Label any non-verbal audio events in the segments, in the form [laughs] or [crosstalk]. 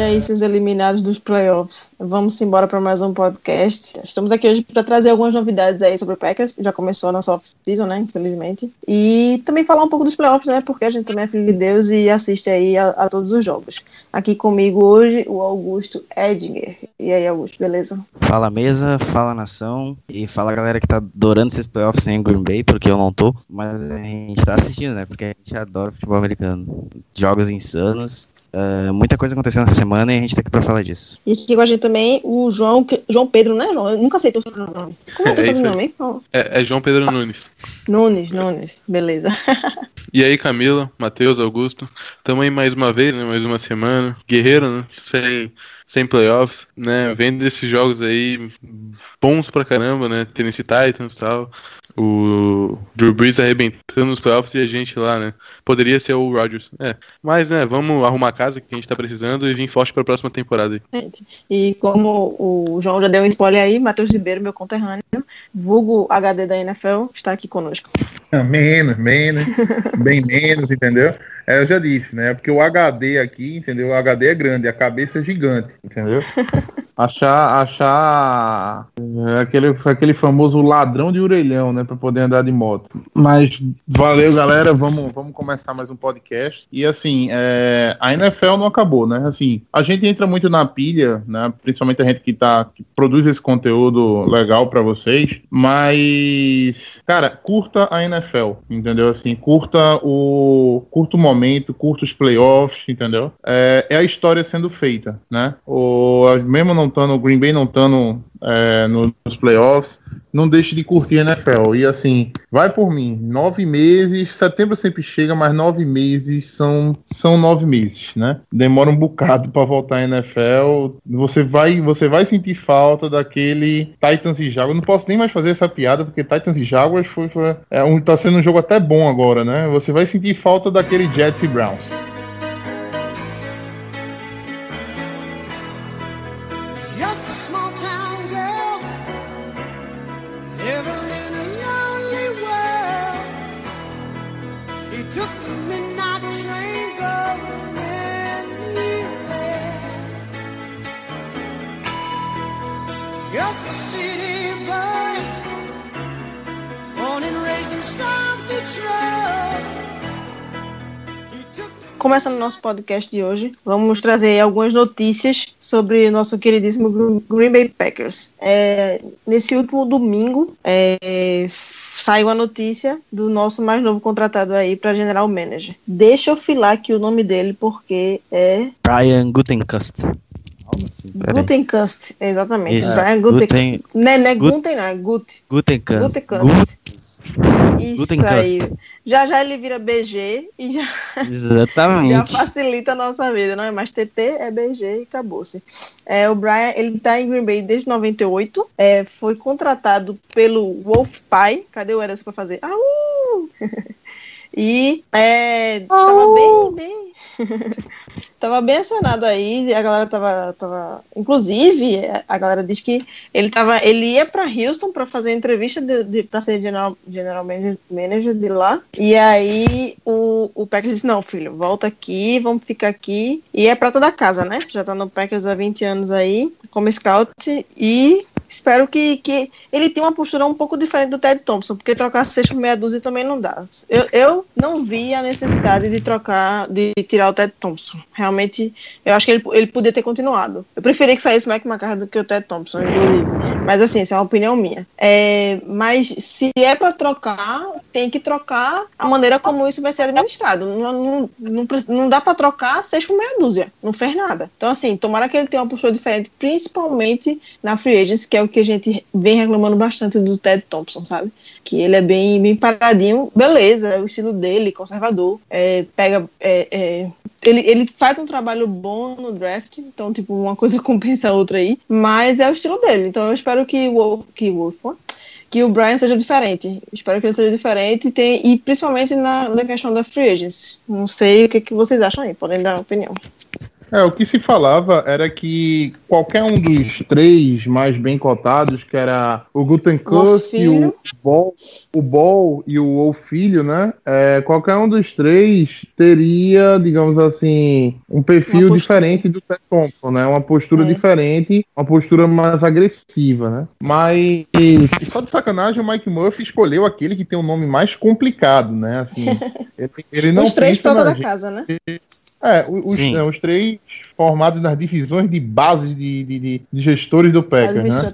E aí, esses eliminados dos playoffs, vamos embora para mais um podcast. Estamos aqui hoje para trazer algumas novidades aí sobre o Packers. Já começou a nossa off-season, né? Infelizmente. E também falar um pouco dos playoffs, né? Porque a gente também é filho de Deus e assiste aí a, a todos os jogos. Aqui comigo hoje, o Augusto Edinger. E aí, Augusto, beleza? Fala mesa, fala nação e fala galera que tá adorando esses playoffs em Green Bay, porque eu não tô, mas a gente tá assistindo, né? Porque a gente adora futebol americano. Jogos insanos. Uh, muita coisa aconteceu nessa semana e a gente tá aqui pra falar disso. E aqui com a gente também o João, João Pedro, né, João? Eu nunca sei teu sobrenome. Como é o teu É isso sobrenome, hein? Oh, É, é João Pedro Nunes. Nunes, Nunes, beleza. [laughs] E aí, Camila, Matheus, Augusto. Tamo aí mais uma vez, né? Mais uma semana. Guerreiro, né? Sem, sem playoffs, né? Vendo esses jogos aí bons pra caramba, né? Tennessee Titans e tal. O Drew Brees arrebentando nos playoffs e a gente lá, né? Poderia ser o Rodgers. É. Mas, né? Vamos arrumar a casa que a gente tá precisando e vir forte pra próxima temporada E como o João já deu um spoiler aí, Matheus Ribeiro, meu conterrâneo, vulgo HD da NFL, está aqui conosco. Não, Menos, menos, bem menos, entendeu? É, eu já disse, né? Porque o HD aqui, entendeu? O HD é grande, a cabeça é gigante, entendeu? [laughs] Achar, achar é, aquele, aquele famoso ladrão de orelhão, né? Pra poder andar de moto. Mas valeu, galera. Vamos, vamos começar mais um podcast. E assim, é, a NFL não acabou, né? Assim, a gente entra muito na pilha, né? Principalmente a gente que, tá, que produz esse conteúdo legal pra vocês. Mas, cara, curta a NFL, entendeu? Assim, curta o, curta o momento, curta os playoffs, entendeu? É, é a história sendo feita, né? O, mesmo não estando, o Green Bay não estando é, nos playoffs, não deixe de curtir a NFL. E assim, vai por mim, nove meses, setembro sempre chega, mas nove meses são, são nove meses, né? Demora um bocado para voltar à NFL. Você vai, você vai sentir falta daquele Titans e Jaguars. Não posso nem mais fazer essa piada, porque Titans e Jaguars foi, foi, é um, tá sendo um jogo até bom agora, né? Você vai sentir falta daquele Jets e Browns. Começando o nosso podcast de hoje, vamos trazer algumas notícias sobre o nosso queridíssimo Gr- Green Bay Packers. É, nesse último domingo, é, saiu a notícia do nosso mais novo contratado aí para General Manager. Deixa eu filar aqui o nome dele, porque é Brian Gutenkust. Algo assim, peraí. Gutenkust, exatamente. Brian Guten... Guten, Não, é- não é Gut- Guten, não, é Gut. Gutenkust. Gutenkust. Isso aí. Já já ele vira BG e já [laughs] Já Exatamente. facilita a nossa vida, não é? Mas TT é BG e acabou-se. É, o Brian, ele tá em Green Bay desde 98. É, foi contratado pelo Wolf Pie. Cadê o Eras pra fazer? Au! [laughs] e é, tava bem, bem. [laughs] tava bem acionado aí. A galera tava, tava. Inclusive, a galera diz que ele tava. Ele ia pra Houston pra fazer entrevista de, de, pra ser general, general manager, manager de lá. E aí o, o Packers disse, não, filho, volta aqui, vamos ficar aqui. E é prata da casa, né? Já tá no Packers há 20 anos aí, como scout. E espero que, que ele tenha uma postura um pouco diferente do Ted Thompson, porque trocar seis por meia dúzia também não dá. Eu, eu não vi a necessidade de trocar, de tirar o Ted Thompson. Realmente, eu acho que ele, ele podia ter continuado. Eu preferia que saísse o Mike McCarthy do que o Ted Thompson, inclusive. Mas assim, essa é uma opinião minha. É, mas se é para trocar, tem que trocar a maneira como isso vai ser administrado. Não, não, não, não dá para trocar seis por meia dúzia. Não fez nada. Então, assim, tomara que ele tenha uma postura diferente, principalmente na free agents, que é o que a gente vem reclamando bastante do Ted Thompson, sabe? Que ele é bem, bem paradinho. Beleza, é o estilo dele, conservador. É, pega. é, é, ele, ele faz um trabalho bom no draft, então, tipo, uma coisa [laughs] compensa a outra aí, mas é o estilo dele. Então, eu espero que o que o que o Brian seja diferente. Espero que ele seja diferente e, tem, e principalmente na, na questão da free agency. Não sei o que, que vocês acham aí, podem dar opinião. É, o que se falava era que qualquer um dos três mais bem cotados, que era o Gutenkust, o Ball, o Ball e o o Filho, né? É, qualquer um dos três teria, digamos assim, um perfil diferente do Ted Thompson, né? Uma postura É. diferente, uma postura mais agressiva, né? Mas, só de sacanagem, o Mike Murphy escolheu aquele que tem o nome mais complicado, né? Assim, [laughs] ele, ele não Os três prata da gente. casa, né? É, os, é, os três formados nas divisões de base de, de, de- gestores do Packers, né?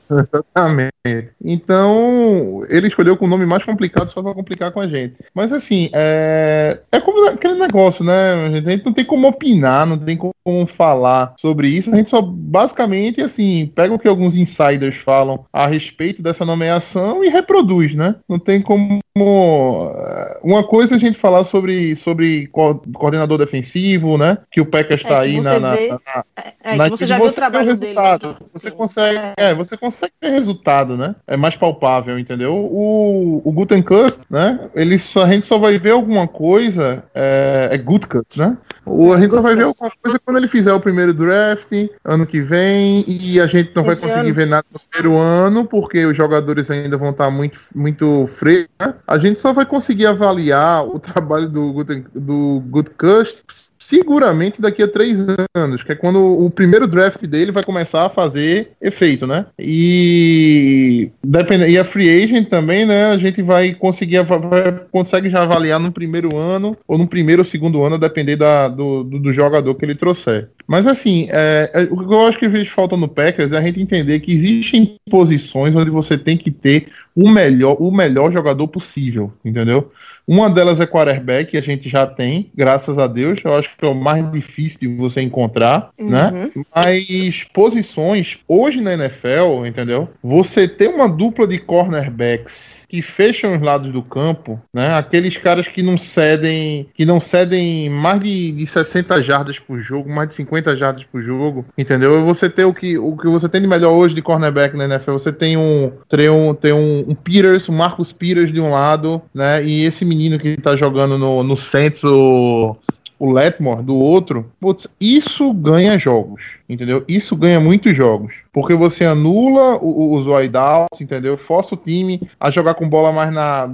[laughs] Exatamente. Então, ele escolheu com o nome mais complicado só pra complicar com a gente. Mas assim, é, é como aquele negócio, né? A gente não tem como opinar, não tem como falar sobre isso. A gente só basicamente assim pega o que alguns insiders falam a respeito dessa nomeação e reproduz, né? Não tem como eh, uma coisa é a gente falar sobre, sobre co- coordenador defensivo, né? Que o Packers É, está que aí na, na- vê- na- É, na que você que já viu o trabalho resultado. dele. né? Você consegue, é, você consegue ver resultado, né? É mais palpável, entendeu? O, o Gutenkust, né? Ele só, a gente só vai ver alguma coisa, é, é né? O, a gente só vai ver alguma coisa quando ele fizer o primeiro draft, ano que vem, e a gente não vai Esse conseguir ano. ver nada no primeiro ano, porque os jogadores ainda vão estar muito, muito frescos, né? A gente só vai conseguir avaliar o trabalho do, Guten, do Gutenkust seguramente daqui a três anos, que é quando o primeiro draft dele vai começar a fazer efeito, né? E depende, e a free agent também, né? A gente vai conseguir vai, consegue já avaliar no primeiro ano ou no primeiro ou segundo ano, a depender da, do, do, do jogador que ele trouxer. Mas assim, é, é, o que eu acho que às vezes falta no Packers é a gente entender que existem posições onde você tem que ter o melhor, o melhor jogador possível, entendeu? Uma delas é quarterback, que a gente já tem, graças a Deus. Eu acho que é o mais difícil de você encontrar, né? Mas posições, hoje na NFL, entendeu? Você ter uma dupla de cornerbacks que fecham os lados do campo, né? Aqueles caras que não cedem, que não cedem mais de, de 60 jardas por jogo, mais de 50 jardas por jogo, entendeu? Você ter o que, o que você tem de melhor hoje de cornerback na NFL, você tem um, tem um, tem um, um Peters, um Marcus Peters de um lado, né? E esse menino que tá jogando no, no Saints, o o Letmore do outro, putz, isso ganha jogos, entendeu? Isso ganha muitos jogos, porque você anula os wideouts, entendeu? Força o time a jogar com bola mais na.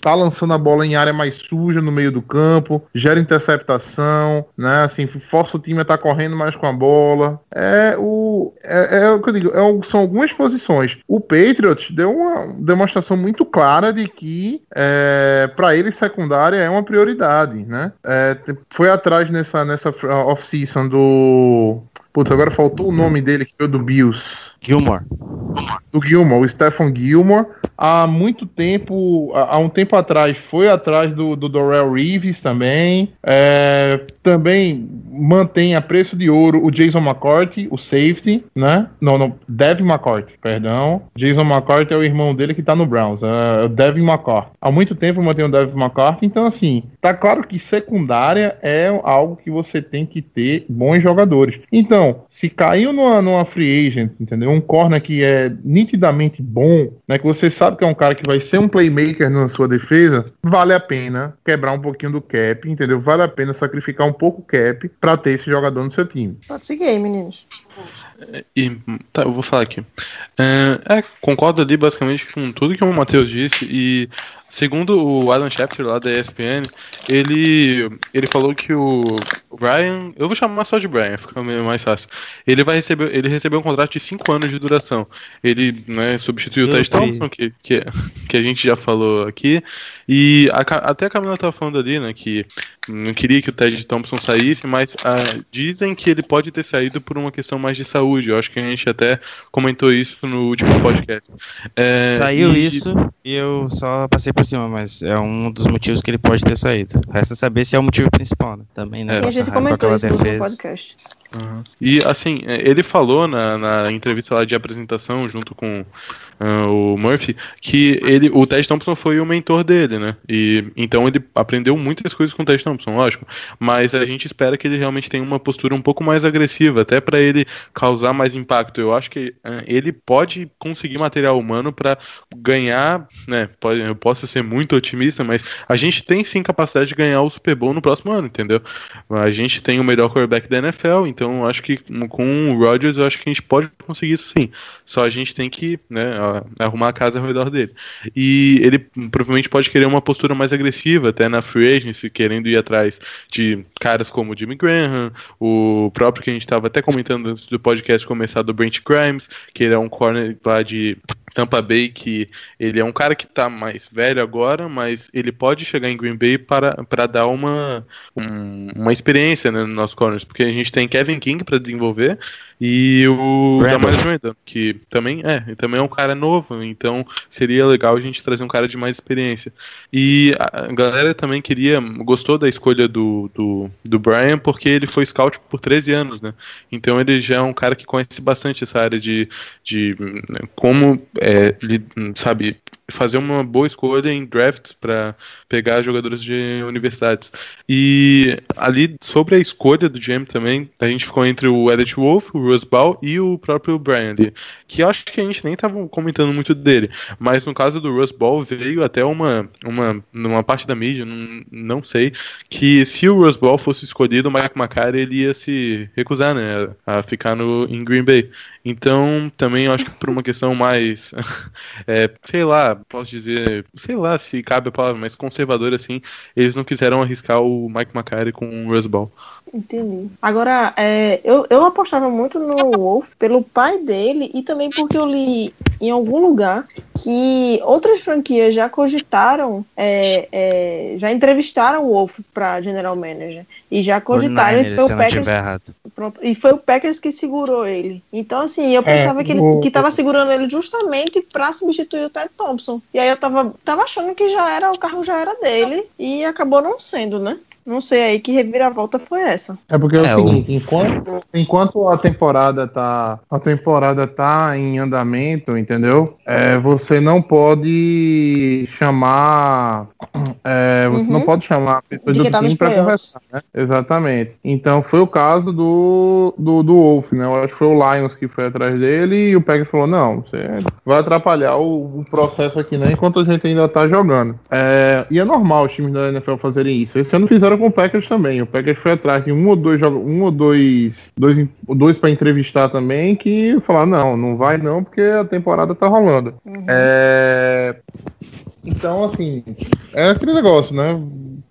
tá lançando a bola em área mais suja no meio do campo, gera interceptação, né? Assim, força o time a estar correndo mais com a bola. É o. É, é o que eu digo, é são algumas posições. O Patriots deu uma demonstração muito clara de que é, para ele secundária é uma prioridade, né? É, foi atrás nessa, nessa off-season do. Putz, agora faltou o nome dele, que foi o do Bills Gilmore. do Gilmore, o Stephen Gilmore, há muito tempo, há um tempo atrás, foi atrás do, do Dorrell Reeves também. É, também mantém a preço de ouro o Jason McCourty, o safety, né? Não, não, Devin McCourty, perdão. Jason McCourty é o irmão dele que tá no Browns, é o Devin McCourty. Há muito tempo mantém o Devin McCourty, então assim, tá claro que secundária é algo que você tem que ter bons jogadores. Então, se caiu numa, numa free agent, entendeu? Um corner que é nitidamente bom, né? Que você sabe que é um cara que vai ser um playmaker na sua defesa, vale a pena quebrar um pouquinho do cap, entendeu? Vale a pena sacrificar um pouco o cap pra ter esse jogador no seu time. Pode seguir aí, meninos. E, tá, eu vou falar aqui. É, é, concordo ali basicamente com tudo que o Matheus disse e segundo o Adam Schefter lá da ESPN, ele, ele falou que o Brian, eu vou chamar só de Brian, fica meio mais fácil. Ele vai receber, ele recebeu um contrato de 5 anos de duração. Ele, né, substituiu o Ted. Thompson, que, que, que a gente já falou aqui, e a até a Camila tava falando ali, né, que não queria que o Ted Thompson saísse, mas ah, dizem que ele pode ter saído por uma questão mais de saúde. Eu acho que a gente até comentou isso no último podcast. É, Saiu e- isso e eu só passei por cima, mas é um dos motivos que ele pode ter saído. Resta saber se é o motivo principal, né? Também, né? Sim, a gente comentou isso no podcast. E assim, é, ele falou na, na entrevista lá de apresentação junto com ah, o Murphy que ele, o Ted Thompson foi o mentor dele, né? E então ele aprendeu muitas coisas com o Ted Thompson, lógico. Mas a gente espera que ele realmente tenha uma postura um pouco mais agressiva, até para ele causar mais impacto. Eu acho que ah, ele pode conseguir material humano para ganhar, né? Pode, eu posso ser muito otimista, mas a gente tem sim capacidade de ganhar o Super Bowl no próximo ano, entendeu? A gente tem o melhor quarterback da NFL, então eu acho que com o Rodgers eu acho que a gente pode conseguir isso sim. Só a gente tem que, né, arrumar a casa ao redor dele. E ele provavelmente pode querer uma postura mais agressiva, até na free agency, querendo ir atrás de caras como o Jimmy Graham, o próprio que a gente estava até comentando antes do podcast começar do Brent Grimes, que ele é um corner lá de Tampa Bay, que ele é um cara que tá mais velho agora, mas ele pode chegar em Green Bay para, para dar uma, um, uma experiência né, no nosso corners, porque a gente tem Kevin King para desenvolver e o. Damaris Randall, que também é, também é um cara novo, então seria legal a gente trazer um cara de mais experiência. E a galera também queria, gostou da escolha do, do, do Brian, porque ele foi scout por 13 anos, né? Então ele já é um cara que conhece bastante essa área de, de né, como, é, sabe, fazer uma boa escolha em drafts para pegar jogadores de universidades. E ali, sobre a escolha do GM também, a gente ficou entre o Elliot Wolf, o Russ Ball e o próprio Brian ali, que acho que a gente nem tava comentando muito dele, mas no caso do Russ Ball veio até uma, uma numa parte da mídia, não, não sei, que se o Russ Ball fosse escolhido, o Mike McCarthy ele ia se recusar, né, a ficar no, em Green Bay. Então, também acho que por uma questão mais, [laughs] é, sei lá, posso dizer, sei lá se cabe a palavra, mas conservador assim, eles não quiseram arriscar o Mike McCarthy com o Russ Ball. Entendi. Agora, é, eu, eu apostava muito no Wolf pelo pai dele e também porque eu li em algum lugar que outras franquias já cogitaram, é, é, já entrevistaram o Wolf para General Manager e já cogitaram e Niners, foi, o Packers, e foi o Packers que segurou ele. Então, assim, eu pensava que ele o- que tava segurando ele justamente para substituir o Ted Thompson. E aí eu tava, tava achando que já era, o carro já era dele e acabou não sendo, né? Não sei aí que reviravolta foi essa. É porque é o É, o- seguinte, enquanto, enquanto a temporada tá a temporada tá em andamento, entendeu? É, você não pode chamar [clears throat] é, você Uhum. não pode chamar pessoas do tá time para conversar, né? Exatamente. Então foi o caso do, do, do Wolf, né? Eu acho que foi o Lions que foi atrás dele e o Packers falou, não, você vai atrapalhar o, o processo aqui, né? Enquanto a gente ainda tá jogando. É, e é normal os times da NFL fazerem isso. Esse ano fizeram com o Packers também. O Packers foi atrás de um ou dois jogos, um ou dois, dois, dois para entrevistar também, que falaram, não, não vai não, porque a temporada tá rolando. É, Então, assim, é aquele negócio, né?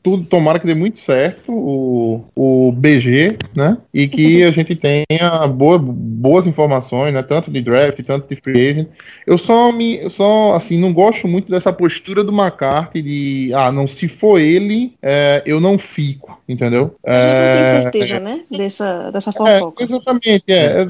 Tudo, tomara que dê muito certo o, o BG, né? E que a [laughs] gente tenha boa, boas informações, né? Tanto de draft, tanto de free agent. Eu só me, só, assim, não gosto muito dessa postura do McCarthy de, ah, não, se for ele, é, eu não fico, entendeu? A gente não tem É, certeza, né? Dessa, dessa é, fofoca. exatamente, é.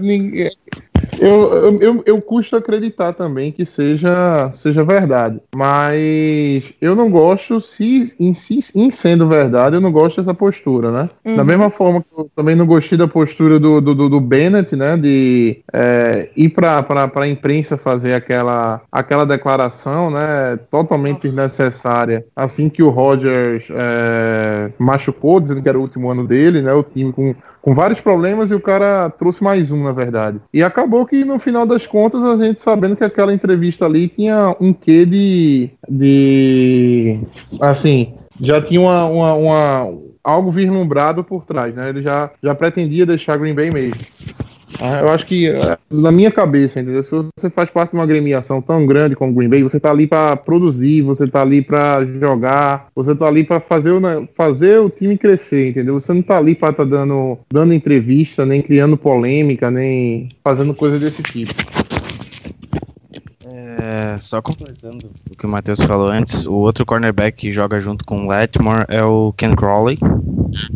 Eu, eu, eu, eu custo acreditar também que seja, seja verdade. Mas eu não gosto, se em, si, em sendo verdade, eu não gosto dessa postura, né? Uhum. Da mesma forma que eu também não gostei da postura do, do, do, do Bennett, né? De é, ir para a imprensa fazer aquela, aquela declaração, né? Totalmente desnecessária. Assim que o Rogers é, machucou, dizendo que era o último ano dele, né? O time com com vários problemas e o cara trouxe mais um, na verdade. E acabou que no final das contas a gente sabendo que aquela entrevista ali tinha um quê de. de. assim, já tinha uma. uma, uma- algo vislumbrado por trás, né? Ele já, já pretendia deixar Green Bay mesmo. Ah, Eu acho que, eh, na minha cabeça, entendeu? Se você faz parte de uma agremiação tão grande como o Green Bay, você tá ali para produzir, você tá ali para jogar, você tá ali para fazer, o fazer o time crescer, entendeu? Você não tá ali para tá dando, dando entrevista, nem criando polêmica, nem fazendo coisa desse tipo. É, só completando o que o Matheus falou antes, o outro cornerback que joga junto com o Lattimore é o Ken Crawley,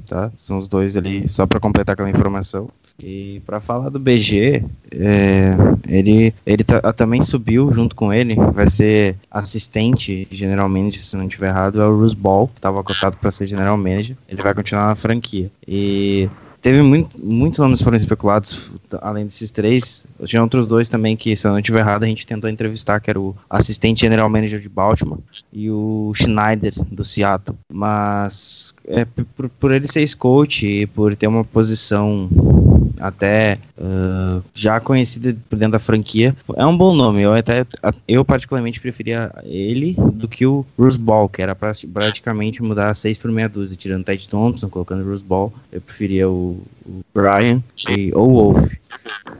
tá? São os dois ali, só pra completar aquela informação. E pra falar do BG, é, ele, ele tá- também subiu junto com ele, vai ser assistente general manager, se não estiver errado, é o Bruce Ball, que estava cotado para ser general manager. Ele vai continuar na franquia. E teve muito, muitos nomes foram especulados, além desses três. Tinha outros dois também que, se eu não estiver errado, a gente tentou entrevistar, que era o assistente general manager de Baltimore e o Schneider, do Seattle. Mas é, por, por ele ser ex-coach e por ter uma posição até uh, já conhecida por dentro da franquia, é um bom nome. Eu até eu particularmente preferia ele do que o Bruce Ball, que era pra praticamente mudar 6 por meia dúzia, tirando Ted Thompson, colocando Bruce Ball. Eu preferia o, o Brian ou o Wolf.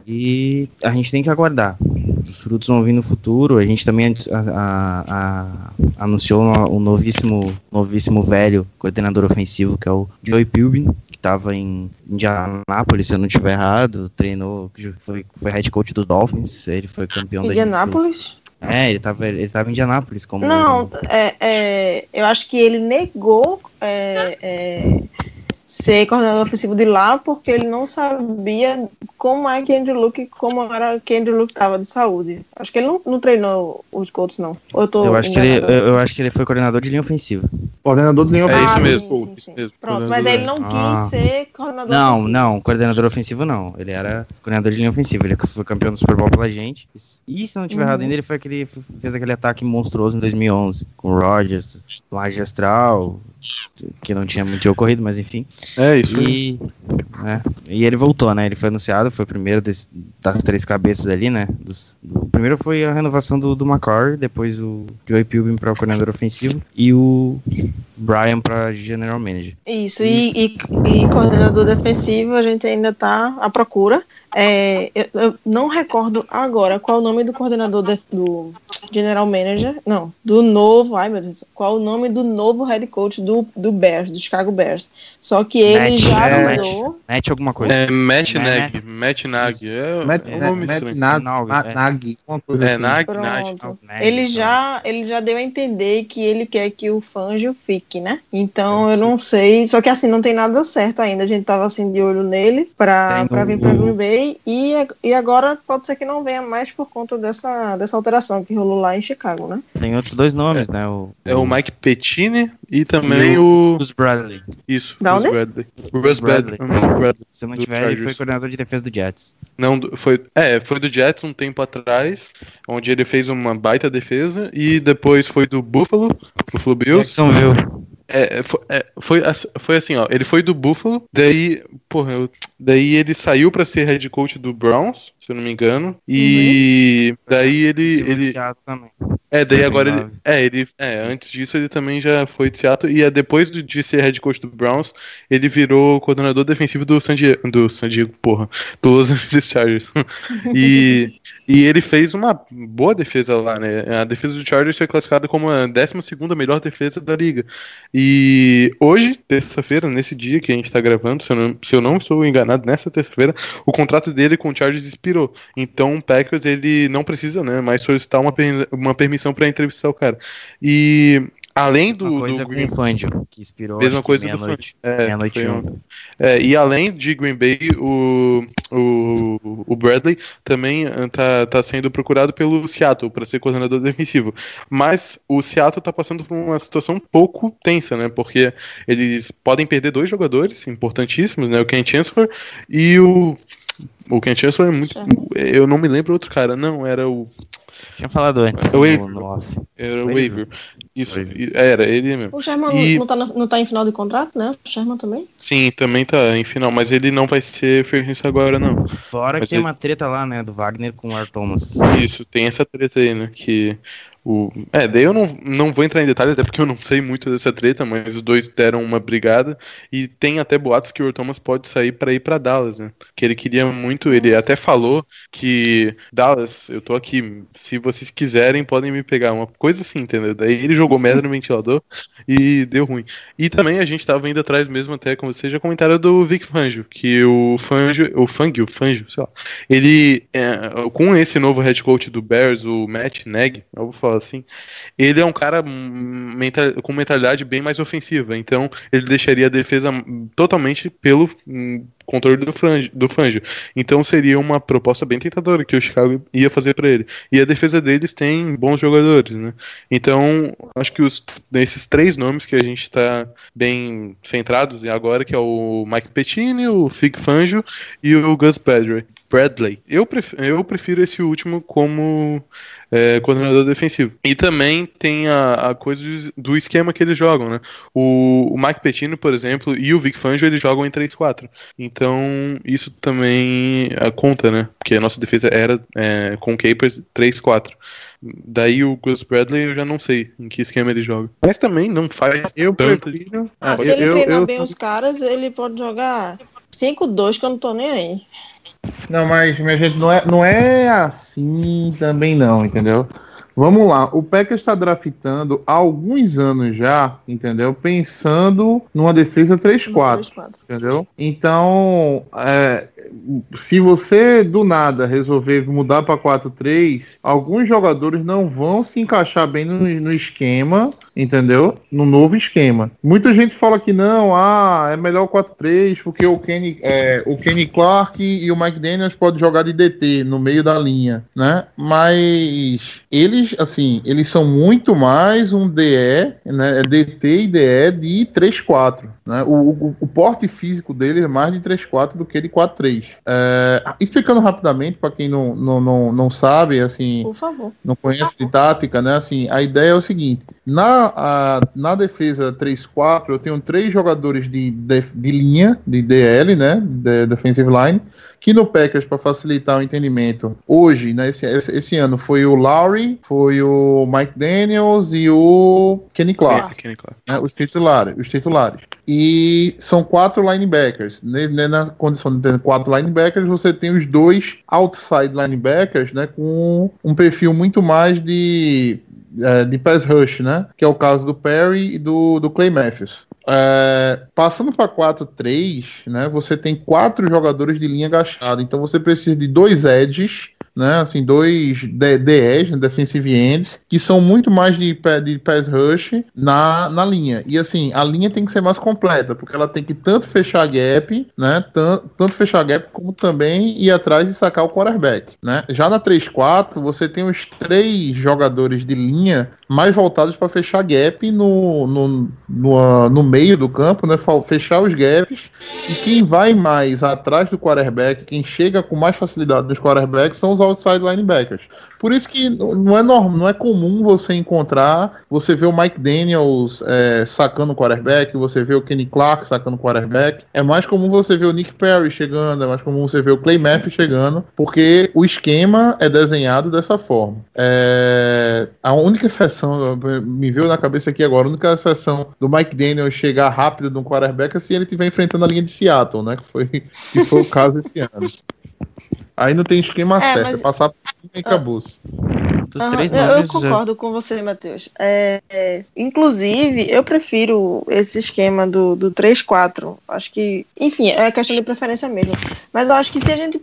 E a gente tem que aguardar. Os frutos vão vir no futuro. A gente também a, a, a, anunciou o novíssimo, novíssimo velho coordenador ofensivo, que é o Joey Pilbin, que estava em Indianápolis, se eu não estiver errado. Treinou, foi, foi head coach dos Dolphins. Ele foi campeão Indianápolis? da É, ele estava ele tava em Indianápolis como. Não, é, é, eu acho que ele negou é, é ser coordenador ofensivo de lá porque ele não sabia como é que Andrew Luke, como era que Andrew Luke estava de saúde. Acho que ele não, não treinou os Colts, não. Eu, tô eu, acho que ele, eu, eu, acho que ele foi coordenador de linha ofensiva. Coordenador de linha ofensiva. É isso ah, mesmo. Sim, sim, sim. Pronto, mas ele não quis ah. ser coordenador não, ofensivo. Não, não, coordenador ofensivo não. Ele era coordenador de linha ofensiva. Ele foi campeão do Super Bowl pela gente. E se não tiver uhum. errado ainda, ele foi aquele fez aquele ataque monstruoso em 2011 com o Rodgers, magistral, que não tinha muito ocorrido, mas enfim. É isso. E, é, e ele voltou, né? Ele foi anunciado, foi o primeiro desse, das três cabeças ali, né? Dos, do, o primeiro foi a renovação do, do McCoy, depois o Joey Pilbin para o coordenador ofensivo e o Brian para general manager. Isso, e, e, e coordenador defensivo a gente ainda tá à procura. É, eu, eu, não recordo agora qual o nome do coordenador de, do general manager, não, do novo, ai meu Deus, qual o nome do novo head coach do, do Bears, do Chicago Bears. Só que ele Matt, já é, usou. Matt alguma coisa. É Matt Nag, Matt Nag, é Matt, nome Matt estranho. Nag, Nag, Nag, uma coisa É, assim. Nag, Pronto. Nag. Ele já, ele já deu a entender que ele quer que o Fangio fique, né? Então eu não sei. Só que assim, não tem nada certo ainda. A gente tava assim de olho nele pra, pra vir pra Green Bay. E, e agora pode ser que não venha mais por conta dessa, dessa alteração que rolou lá em Chicago, né? Tem outros dois nomes, né? O, É o Mike Pettine e também o. Bruce Bradley. Isso, Russ onde? Bradley. Russ Bradley. Bradley. Se eu não tiver, ele foi coordenador de defesa do Jets. Não, foi, é, foi do Jets um tempo atrás, onde ele fez uma baita defesa, e depois foi do Buffalo, Buffalo Bills. Jacksonville. É, é, foi, é, foi, foi assim, ó, ele foi do Buffalo, daí, porra, eu- daí ele saiu pra ser head coach do Browns, se eu não me engano, e daí ele, ele, também. É, daí 2009. agora ele. É, ele. É, antes disso ele também já foi de Seattle. E é, depois de- ser head coach do Browns, ele virou coordenador defensivo do San Diego. Do San Diego, porra. Do Los Angeles Chargers. [laughs] e, e ele fez uma boa defesa lá, né? A defesa do Chargers foi classificada como a 12 melhor defesa da liga. E hoje, terça-feira, nesse dia que a gente tá gravando, se eu não, se eu não estou enganado, nessa terça-feira, o contrato dele com o Chargers expirou. Então o Packers ele não precisa, né, mais solicitar uma, uma permissão para entrevistar o cara. E além do, Uma coisa do com Green o Fangio, que inspirou Mesma coisa do meia-noite. é, foi um. É, e além de Green Bay, o, o, o Bradley também ah, tá, tá sendo procurado pelo Seattle para ser coordenador [laughs] defensivo. Mas o Seattle tá passando por uma situação um pouco tensa, né? Porque eles podem perder dois jogadores importantíssimos, né? O Ken Chancellor e o. O Ken Chancellor é muito. Eu não me lembro outro cara, não, era o. Tinha falado antes. É o no- Avery. no off. Era o Waver. Waver. Isso, Waver. e- era ele mesmo. O Sherman E- não, tá na- não tá em final de contrato, né? O Sherman também? Sim, também tá em final, mas ele não vai ser agency agora, não. Fora Mas que tem ele- uma treta lá, né, do Wagner com o Art Thomas. Isso, tem essa treta aí, né? Que o. É, daí eu não, não vou entrar em detalhe, até porque eu não sei muito dessa treta, mas os dois deram uma brigada. E tem até boatos que o Thomas pode sair pra ir pra Dallas, né? Que ele queria muito, ele até falou que Dallas, eu tô aqui, se vocês quiserem, podem me pegar. Uma coisa assim, entendeu? Daí ele jogou merda no ventilador e deu ruim. E também a gente tava indo atrás mesmo, até como já comentaram, do Vic Fangio, que o Fangio, o Fangio, Fangio, sei lá, ele, é, com esse novo head coach do Bears, o Matt Nagy, eu vou falar assim, ele é um cara mental- com mentalidade bem mais ofensiva, então ele deixaria a defesa totalmente pelo, hum, controle do, franjo, do Fangio. Então seria uma proposta bem tentadora que o Chicago ia fazer para ele. E a defesa deles tem bons jogadores, né? Então, acho que os, esses três nomes que a gente está bem centrados agora, que é o Mike Pettini, o Fig Fangio e o Gus Bradley. Bradley. Eu prefiro, eu prefiro esse último como é, coordenador defensivo. E também tem a, a coisa do esquema que eles jogam, né? O, o Mike Pettino, por exemplo, e o Vic Fangio, eles jogam em 3-4. Então, isso também conta, né? Porque a nossa defesa era é, com Capers 3-4. Daí o Gus Bradley eu já não sei em que esquema ele joga. Mas também não faz Eu tanto. prefiro. Ah, se eu- ele eu- treinar eu- bem os caras, ele pode jogar 5-2, que eu não tô nem aí. Não, mas minha gente, não é, não é assim também não, entendeu? Vamos lá, o Packers está draftando há alguns anos já, entendeu? Pensando numa defesa 3-4. 3-4. entendeu? Então, é, se você do nada resolver mudar para 4-3, alguns jogadores não vão se encaixar bem no, no esquema, entendeu? No novo esquema. Muita gente fala que não, ah, é melhor o 4-3 porque o Kenny, é, o Kenny Clark e o Mike Daniels podem jogar de DT no meio da linha, né? Mas eles, assim, eles são muito mais um DE, né? É DT e DE de 3-4, né? O, o, o porte físico dele é mais de 3-4 do que de 4-3. É, explicando rapidamente, para quem não, não, não, não sabe, assim, Por favor. não conhece de tática, né? Assim, a ideia é o seguinte: na, a- na defesa 3-4, eu tenho três jogadores de, de, de linha, de DL, né? De defensive line, que no Packers, para facilitar o entendimento, hoje, né, esse, esse, ano, foi o Lowry, foi o Mike Daniels e o Kenny Clark Kenny Clark. né, os titulares, os titulares. E são quatro linebackers. Ne- ne- Na condição de ter quatro linebackers, você tem os dois outside linebackers, né, com um perfil muito mais de é, de pass rush, né, que é o caso do Perry e do, do Clay Matthews. É, passando para 4-3, né, você tem quatro jogadores de linha agachada, então você precisa de dois edges né? Assim, dois DEs, né, defensive ends, que são muito mais de, de pass rush na, na linha. E assim, a linha tem que ser mais completa, porque ela tem que tanto fechar gap, né? Tan- Tanto fechar gap, como também ir atrás e sacar o quarterback, né? Já na 3-4, você tem os três jogadores de linha mais voltados para fechar gap no, no, no, ah, no meio do campo, né? Fechar os gaps. E quem vai mais atrás do quarterback, quem chega com mais facilidade dos quarterbacks, são os outside linebackers. Por isso que não é normal, não é comum você encontrar, você vê o Mike Daniels é, sacando o quarterback, você vê o Kenny Clark sacando o quarterback. É mais comum você ver o Nick Perry chegando, é mais comum você ver o Clay Matthews chegando, porque o esquema é desenhado dessa forma. É, a única exceção, me veio na cabeça aqui agora, a única exceção do Mike Daniels chegar rápido no quarterback é se ele estiver enfrentando a linha de Seattle, né? Que foi, que foi o caso esse ano. [laughs] Aí não tem esquema É, certo, mas- é passar por cima e acabou. Aham, três eu, eu é, concordo com você, Matheus. É, é, inclusive, eu prefiro esse esquema do, do 3-4. Acho que, enfim, é questão de preferência mesmo. Mas eu acho que se a gente,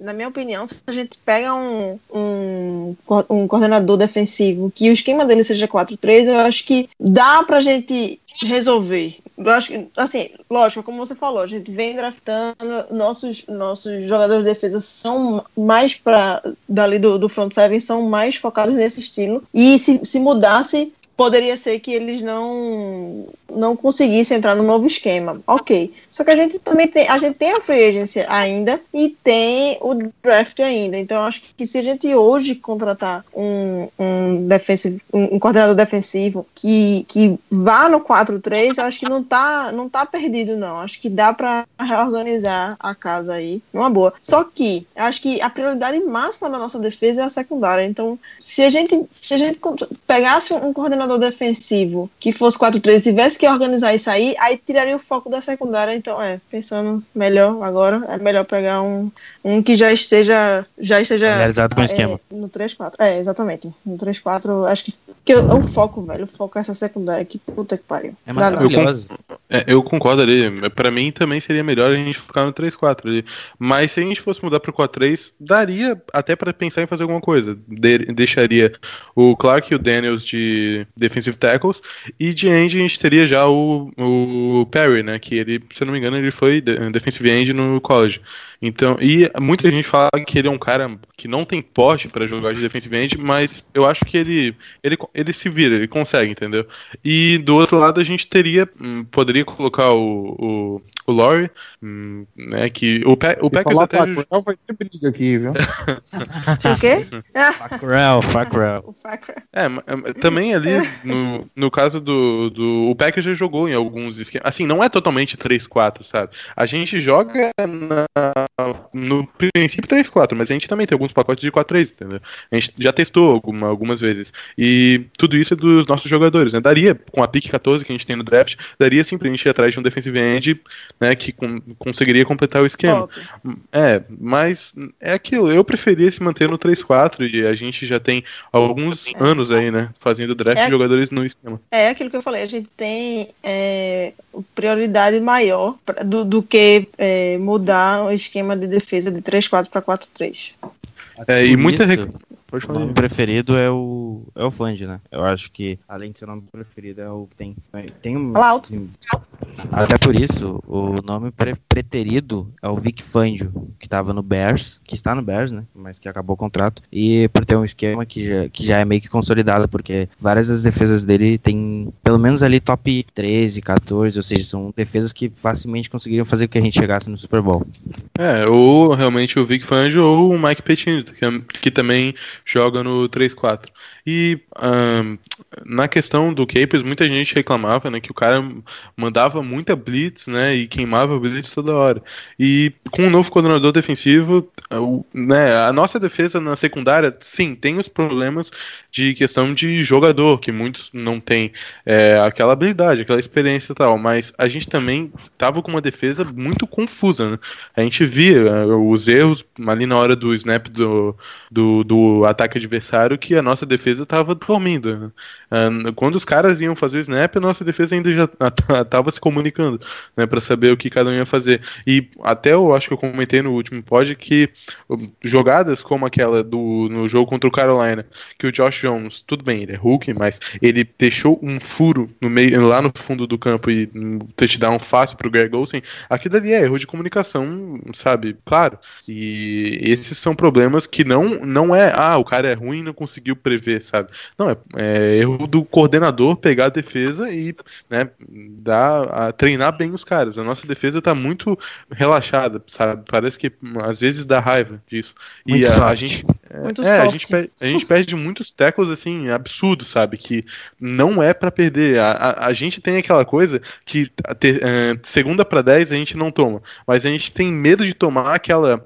na minha opinião, se a gente pega um, um, um coordenador defensivo que o esquema dele seja 4-3, eu acho que dá pra gente resolver. Eu acho que, assim, lógico, como você falou, a gente vem draftando, nossos, nossos jogadores de defesa são mais para dali do, do front seven, são mais focados nesse estilo. E se, se mudasse, poderia ser que eles não não conseguissem entrar no novo esquema. Ok. Só que a gente também tem, a gente tem a free agency ainda e tem o draft ainda. Então acho que se a gente hoje contratar um, um, defensive, um, coordenador defensivo que, que vá no 4-3, eu acho que não tá, não tá perdido, não. Acho que dá para reorganizar a casa aí numa boa. Só que acho que a prioridade máxima da nossa defesa é a secundária. Então, se a gente, se a gente pegasse um coordenador defensivo que fosse 4-3 e tivesse que organizar isso aí, aí tiraria o foco da secundária. Então, é, pensando melhor agora, é melhor pegar um, um que já esteja já esteja Familiarizado com o é, esquema. no 3-4. É, exatamente. No 3-4, acho que, que é o foco, velho. O foco é essa secundária. Que puta que pariu. É maravilhoso. É, eu concordo ali. Pra mim também seria melhor a gente ficar no 3-4 ali. Mas se a gente fosse mudar pro 4-3, daria até pra pensar em fazer alguma coisa. De- deixaria o Clark e o Daniels de, defensive tackles, e de end a gente teria já o, o Perry, né, que ele, se eu não me engano, ele foi de- defensive end no college. Então, e muita gente fala que ele é um cara que não tem porte para jogar de defensive end, mas eu acho que ele, ele, ele se vira, ele consegue, entendeu? E do outro lado a gente teria, hum, poderia colocar o, o, o Laurie, hum, né, que o, Pe o Packers até... Pacquiao, vai ter briga aqui, viu? [laughs] Tinha o quê? [laughs] O Facra. É, é, também ali, [laughs] no, no caso do, do. O Packers já jogou em alguns esquemas. Assim, não é totalmente 3-4, sabe? A gente joga na- no princípio 3-4, mas a gente também tem alguns pacotes de 4-3, entendeu? A gente já testou alguma- algumas vezes. E tudo isso é dos nossos jogadores, né? Daria, com a pick 14 que a gente tem no draft, daria sim pra gente ir atrás de um defensive end, né? Que com- conseguiria completar o esquema. Top. É, mas é aquilo. Eu preferia se manter no 3-4 e a gente já tem alguns anos aí, né? Fazendo draft É. jogadores no esquema. É aquilo que eu falei, a gente tem é, prioridade maior pra- do, do que é, mudar o esquema de defesa de 3-4 para 4-3. É, e muita. isso, Pode O falar. nome preferido é o, é o Fund, né? Eu acho que, além de ser o nome preferido, é o que tem. tem um, alto. até por isso, o nome pre preterido é o Vic Fangio, que tava no Bears, que está no Bears, né? Mas que acabou o contrato. E por ter um esquema que já, que já é meio que consolidado, porque várias das defesas dele tem pelo menos ali top 13, 14, ou seja, são defesas que facilmente conseguiriam fazer com que a gente chegasse no Super Bowl. É, ou realmente o Vic Fangio ou o Mike Pettino, que, é- que também joga no 3-4. E ahn, na questão do Capers, muita gente reclamava, né, que o cara mandava muita blitz, né, e queimava blitz toda hora. E com o novo coordenador defensivo, o- né, a nossa defesa na secundária, sim, tem os problemas de questão de jogador, que muitos não têm é, aquela habilidade, aquela experiência e tal, mas a gente também tava com uma defesa muito confusa, né? A gente via eh, os erros ali na hora do snap do, do, do ataque adversário que a nossa defesa estava dormindo. né? Quando os caras iam fazer o snap, a nossa defesa ainda já [laughs] estava se comunicando né, para saber o que cada um ia fazer. E até eu acho que eu comentei no último pod que jogadas como aquela do, no jogo contra o Carolina, que o Josh Jones, tudo bem, ele é Hulk, mas ele deixou um furo no meio, lá no fundo do campo e um touchdown fácil pro Greg Olsen, aquilo ali é erro de comunicação, sabe? Claro. E esses são problemas que não, não é, ah, o cara é ruim e não conseguiu prever, sabe? Não, é, é erro do coordenador pegar a defesa e né, dar, a, treinar bem os caras. A nossa defesa tá muito relaxada, sabe? Parece que às vezes dá raiva disso. Muito e a, a gente Muito é, a gente, perde, a gente perde muitos tackles, assim, absurdos, sabe? Que não é pra perder. A, a, a gente tem aquela coisa que a ter- eh, segunda pra 10 a gente não toma. Mas a gente tem medo de tomar aquela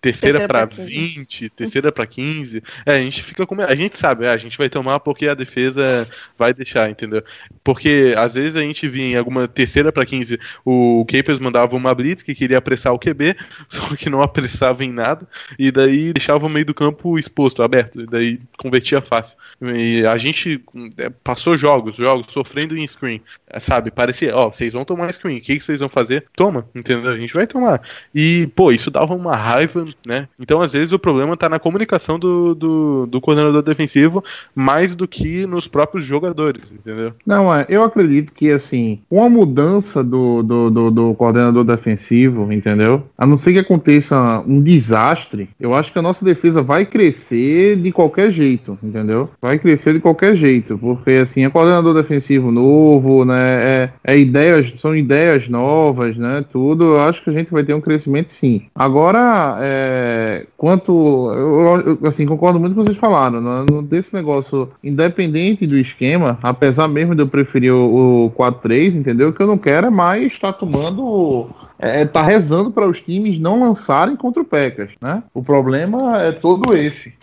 terceira, Terceira pra pra 20, terceira pra 15. É, a gente fica com. A gente sabe, é, a gente vai tomar porque a defesa vai deixar, entendeu? Porque às vezes a gente via em alguma terceira pra 15, o Capers mandava uma blitz que queria apressar o QB, [laughs] só que não apressava em nada, e daí deixava o meio do campo exposto, aberto, e daí convertia fácil. E a gente é, passou jogos, jogos, sofrendo em screen, é, sabe? Parecia, ó, vocês vão tomar screen, o que, que vocês vão fazer? Toma, entendeu? A gente vai tomar. E, pô, isso dava uma raiva, né? Então, às vezes, o problema tá na comunicação do, do, do coordenador defensivo mais do que nos próprios jogadores, entendeu? Não, é, eu acredito que, assim, uma mudança do, do, do, do coordenador defensivo, entendeu? A não ser que aconteça um desastre, eu acho que a nossa defesa vai crescer de qualquer jeito, entendeu? Vai crescer de qualquer jeito, porque, assim, é coordenador defensivo novo, né? É, é ideias, são ideias novas, né? Tudo, eu acho que a gente vai ter um crescimento sim. Agora, é, quanto. Eu, eu, assim, concordo muito com vocês falaram, né? Desse negócio, independente do esquema, apesar mesmo de eu preferir o, o 4-3, entendeu? O que eu não quero é mais estar tomando. É, tá rezando para os times não lançarem contra o Packers, né? O problema é todo esse.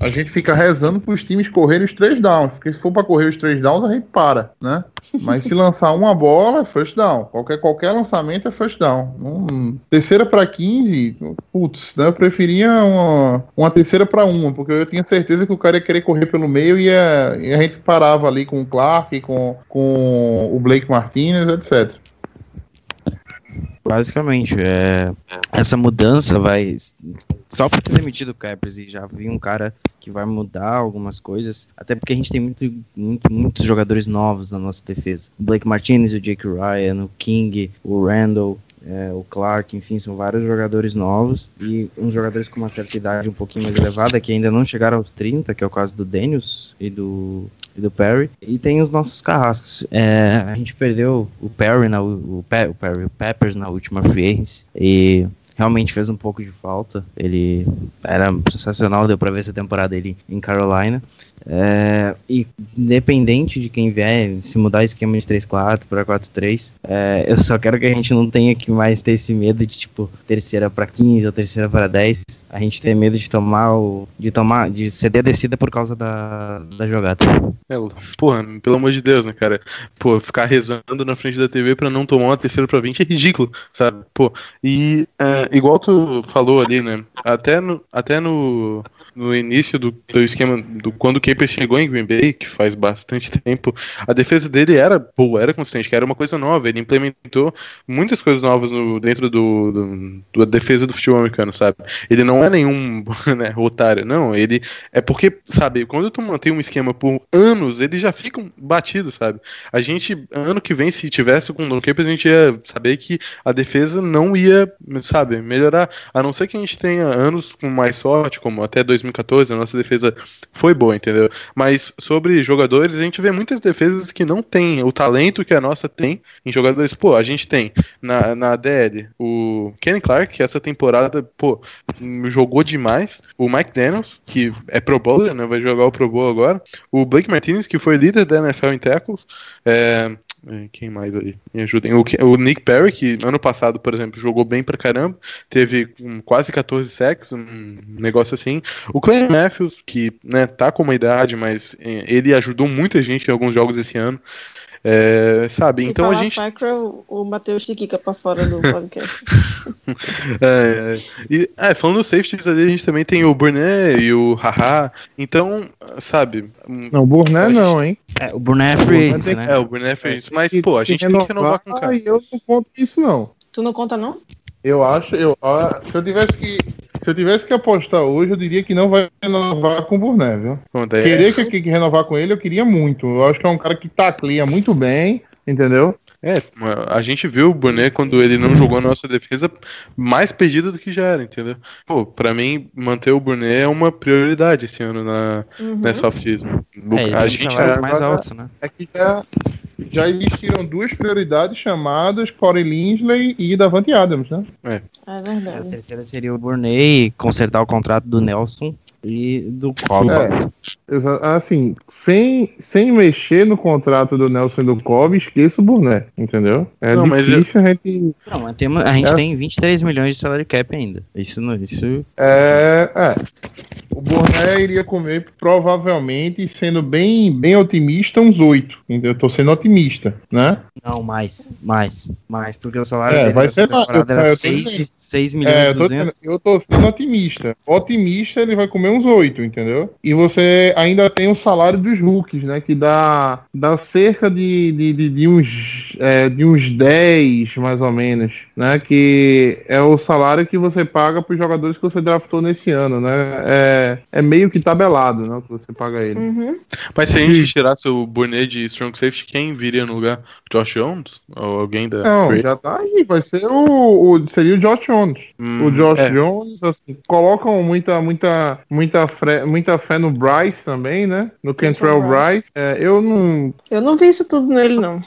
A gente fica rezando para os times correrem os três downs, porque se for para correr os três downs, a gente para, né? Mas se lançar uma bola, é first down. Qualquer, qualquer lançamento é first down. Hum, terceira para 15, putz, né? eu preferia uma, uma terceira para uma, porque eu tinha certeza que o cara ia querer correr pelo meio e, ia, e a gente parava ali com o Clark, com, com o Blake Martinez, etc. Basicamente, é, essa mudança vai só por ter demitido o Capers e já vi um cara que vai mudar algumas coisas, até porque a gente tem muito, muito, muitos jogadores novos na nossa defesa. O Blake Martinez, o Jake Ryan, o King, o Randall, é, o Clark, enfim, são vários jogadores novos e uns jogadores com uma certa idade um pouquinho mais elevada que ainda não chegaram aos 30, que é o caso do Daniels e do, e do Perry. E tem os nossos carrascos. É, a gente perdeu o Perry, na, o, Pe- o Perry, o Peppers na última free agency e realmente fez um pouco de falta. Ele era sensacional, deu pra ver essa temporada ele em Carolina. É, e independente de quem vier, se mudar esquema de 3-4 para 4-3, é, eu só quero que a gente não tenha que mais ter esse medo de tipo terceira para 15 ou terceira para 10. A gente tem medo de tomar o. de tomar. de ceder a descida por causa da, da jogada. É, porra, pelo amor de Deus, né, cara? Pô, ficar rezando na frente da TV pra não tomar uma terceira pra 20 é ridículo, sabe? Pô, e igual tu falou ali, né? Até no, até no, no início do, do esquema, do quando o Capers chegou em Green Bay, que faz bastante tempo, a defesa dele era boa, era consistente, que era uma coisa nova. Ele implementou muitas coisas novas no, dentro do, do, da defesa do futebol americano, sabe? Ele não é nenhum [laughs] né, otário, não. Ele é porque, sabe, quando tu mantém um esquema por anos, eles já ficam batidos, sabe? A gente, ano que vem, se tivesse com o Capers, a gente ia saber que a defesa não ia, sabe, melhorar. A não ser que a gente tenha anos com mais sorte, como até 2014, a nossa defesa foi boa, entendeu? Mas sobre jogadores, a gente vê muitas defesas que não tem o talento que a nossa tem em jogadores. Pô, a gente tem na, na DL o Kenny Clark, que essa temporada, pô, jogou demais. O Mike Daniels, que é Pro Bowler, né? Vai jogar o Pro Bowl agora. O Blake Martinez, que foi líder da NFL em tackles. É, quem mais aí? Me ajudem. O, o, Nick Perry, que ano passado, por exemplo, jogou bem pra caramba, teve um, quase 14 sacks, um negócio assim. O Clay Matthews, que né, tá com uma idade, mas é, ele ajudou muita gente em alguns jogos esse ano. É, sabe, Se então a gente. Facra, o o Matheus te quica pra fora do [laughs] podcast. [laughs] É, e, é, falando dos safeties ali, a gente também tem o Burnett e o Haha. Então, sabe. um- Não, o Burné não, hein? É, o Bruno é free né? É, o Burnett foi isso. Mas, pô, a gente tem que renovar com o cara. Eu não conto isso, não. tu não conta, não? Eu acho, eu, se eu tivesse que. Se eu tivesse que apostar hoje, eu diria que não vai renovar com o Burné, viu? Querer que, que, que renovar com ele, eu queria muito. Eu acho que é um cara que tacleia muito bem, entendeu? É, a gente viu o Boné quando ele não jogou na nossa defesa mais perdida do que já era, entendeu? Pô, pra mim, manter o Boné é uma prioridade esse ano na, Uhum. nessa off-season. É, a gente é, mais altos, né? É que já, já existiram duas prioridades chamadas Corey Linsley e Davante Adams, né? É A verdade. terceira seria o Burney consertar o contrato do Nelson e do Cobb. É, assim, sem, sem mexer no contrato do Nelson e do Cobb, esqueça o Burné, entendeu? É Não, mas difícil a gente. Não, mas temos, a gente É. tem 23 milhões de salary cap ainda. Isso não, isso É, é. O Burné iria comer provavelmente, sendo bem, bem otimista, uns oito. Entendeu? Eu tô sendo otimista, né? não mais, mais, mais, porque o salário É, dele vai ser mais, temporada eu- era eu tô 6, dizendo. 6 milhões É, eu tô, 200. sendo, eu tô sendo otimista. Otimista, ele vai comer uns oito, entendeu? E você ainda tem o salário dos rookies, né? Que dá, dá cerca de, de, de, de uns, é, de uns 10, mais ou menos, né? Que é o salário que você paga pros jogadores que você draftou nesse ano, né? É, é meio que tabelado, né? Que você paga ele. Uhum. Mas se a gente tirasse o Boné de Strong Safety, quem viria no lugar? Josh Jones? Ou alguém da Não, Free? já tá aí, vai ser o, o seria o Josh Jones. Hum, O Josh é. Jones, assim, colocam muita, muita, muita, fre- muita fé no Bryce também, né? No Kentrell Bryce. É, eu não. Eu não vi isso tudo nele, não.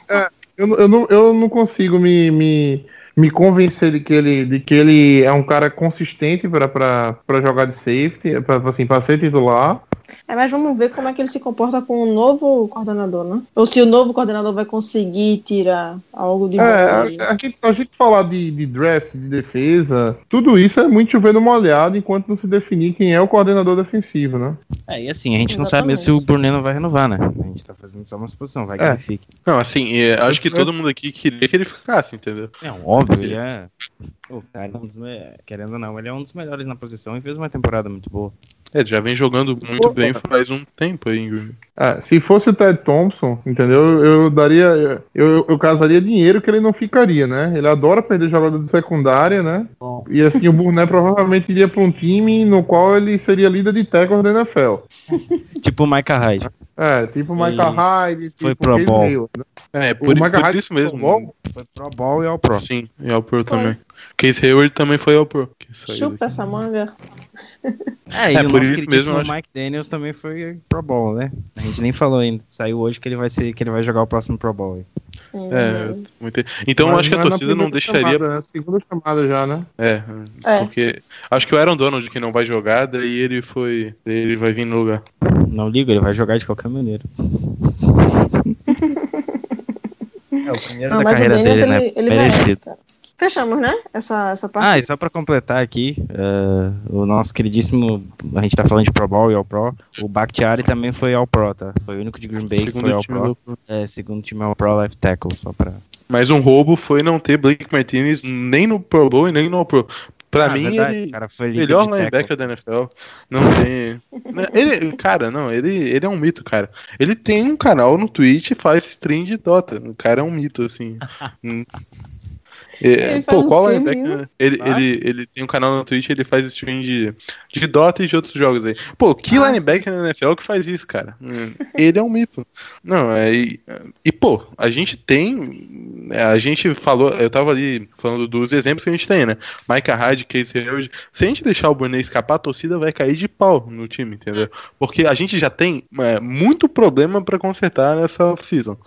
Eu, não- eu, não, eu não consigo me, me, me convencer de que, ele, de que ele é um cara consistente para jogar de safety, para assim, pra ser titular. É, mas vamos ver como é que ele se comporta com o novo coordenador, né? Ou se o novo coordenador vai conseguir tirar algo de bom É, a, a gente, a gente falar de, de draft, de defesa, tudo isso é muito chover numa olhada enquanto não se definir quem é o coordenador defensivo, né? É, e assim, a gente não sabe mesmo se o Exatamente. Não vai renovar, né? A gente tá fazendo só uma suposição, vai que É. ele fique. Não, assim, é, acho que todo mundo aqui queria que ele ficasse, entendeu? Não, óbvio, ele é. O cara é um dos me- Querendo ou não, ele é um dos melhores na posição e fez uma temporada muito boa. É, já vem jogando muito Pô, bem faz um tempo aí. É, se fosse o Ted Thompson, entendeu? Eu daria. Eu, eu casaria dinheiro que ele não ficaria, né? Ele adora perder jogador de secundária, né? E assim, o Burnett provavelmente iria para um time no qual ele seria líder de tackles da NFL. [laughs] Tipo o Micah Hyde. É, tipo o Michael Hyde, tipo foi pro Case Bowl. Hayward, né? É, por, Micah por Hyde isso foi mesmo. pro Bowl? Foi Pro Bowl e ao Pro. Sim, e ao Pro também. Case Hayward também foi ao Pro. Chupa daqui. essa manga. [laughs] É, e É, o por nosso isso mesmo, acho- Mike Daniels também foi Pro Bowl, né? A gente nem falou ainda. Saiu hoje que ele vai ser, que ele vai jogar o próximo Pro Bowl. aí. É, muito- Então eu Mas acho que a é torcida não deixaria. Chamada, né? Segunda chamada já, né? É, É. porque acho que o Aaron Donald que não vai jogar, daí ele foi. daí ele vai vir no lugar. Não liga, ele vai jogar de qualquer maneira. [laughs] É o primeiro Não, da carreira Daniels, dele, né? ele, ele merece, Merecido. Fechamos, né? Essa, essa parte. Ah, e só pra completar aqui, eh, o nosso queridíssimo, a gente tá falando de Pro Bowl e All Pro, o Bakhtiari também foi All Pro, tá? Foi o único de Green Bay que foi All Pro. do. É, segundo time All Pro Left Tackle, só pra... Mas um roubo foi não ter Blake Martinez nem no Pro Bowl e nem no All Pro. Pra Ah, mim, verdade, ele. cara foi Melhor linebacker da NFL. Não tem. [laughs] né, ele, cara, não, ele, ele é um mito, cara. Ele tem um canal no Twitch e faz stream de Dota. O cara é um mito, assim. [laughs] É, Ele pô, qual linebacker? Ele, Nossa. ele, ele tem um canal no Twitch ele faz stream de, de Dota e de outros jogos aí. Pô, que Nossa. linebacker na NFL que faz isso, cara? Hum, Ele é um mito. Não, é. E, e, pô, a gente tem. é, A gente falou. Eu tava ali falando dos exemplos que a gente tem, né? Micah Hyde, Case Hayward. Se a gente deixar o Burnett escapar, a torcida vai cair de pau no time, entendeu? Porque a gente já tem é, muito problema pra consertar nessa off-season.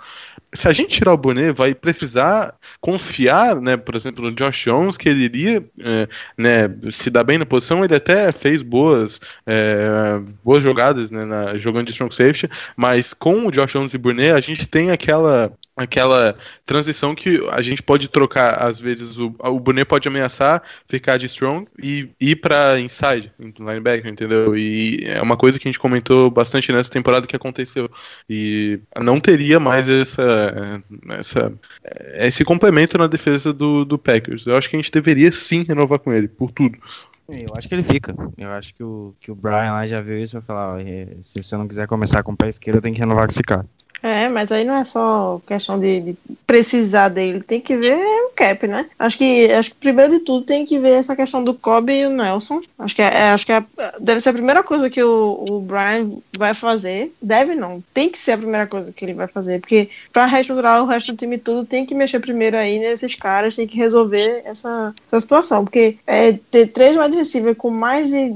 Se a gente tirar o Bonet, vai precisar confiar, né, por exemplo, no Josh Jones, que ele iria é, né, se dar bem na posição. Ele até fez boas, é, boas jogadas né, na- jogando de strong safety, mas com o Josh Jones e Bonet, a gente tem aquela aquela transição que a gente pode trocar às vezes o, o Bonet pode ameaçar ficar de strong e ir pra inside linebacker entendeu e é uma coisa que a gente comentou bastante nessa temporada que aconteceu e não teria mais essa, essa esse complemento na defesa do, do Packers eu acho que a gente deveria sim renovar com ele por tudo Eu acho que ele fica. Eu acho que o, que o Brian lá já viu isso e vai falar, ó, eh, se você não quiser começar com o pé esquerdo, tem que renovar com esse cara. É, mas aí não é só questão de, de precisar dele, tem que ver o cap, né? Acho que, acho que primeiro de tudo tem que ver essa questão do Kobe e o Nelson. Acho que, é, é- acho que é- deve ser a primeira coisa que o, o Brian vai fazer. Deve não, tem que ser a primeira coisa que ele vai fazer, porque para reestruturar o resto do time tudo, tem que mexer primeiro aí nesses caras, tem que resolver essa, essa situação, porque é, ter três wide receiver com mais de,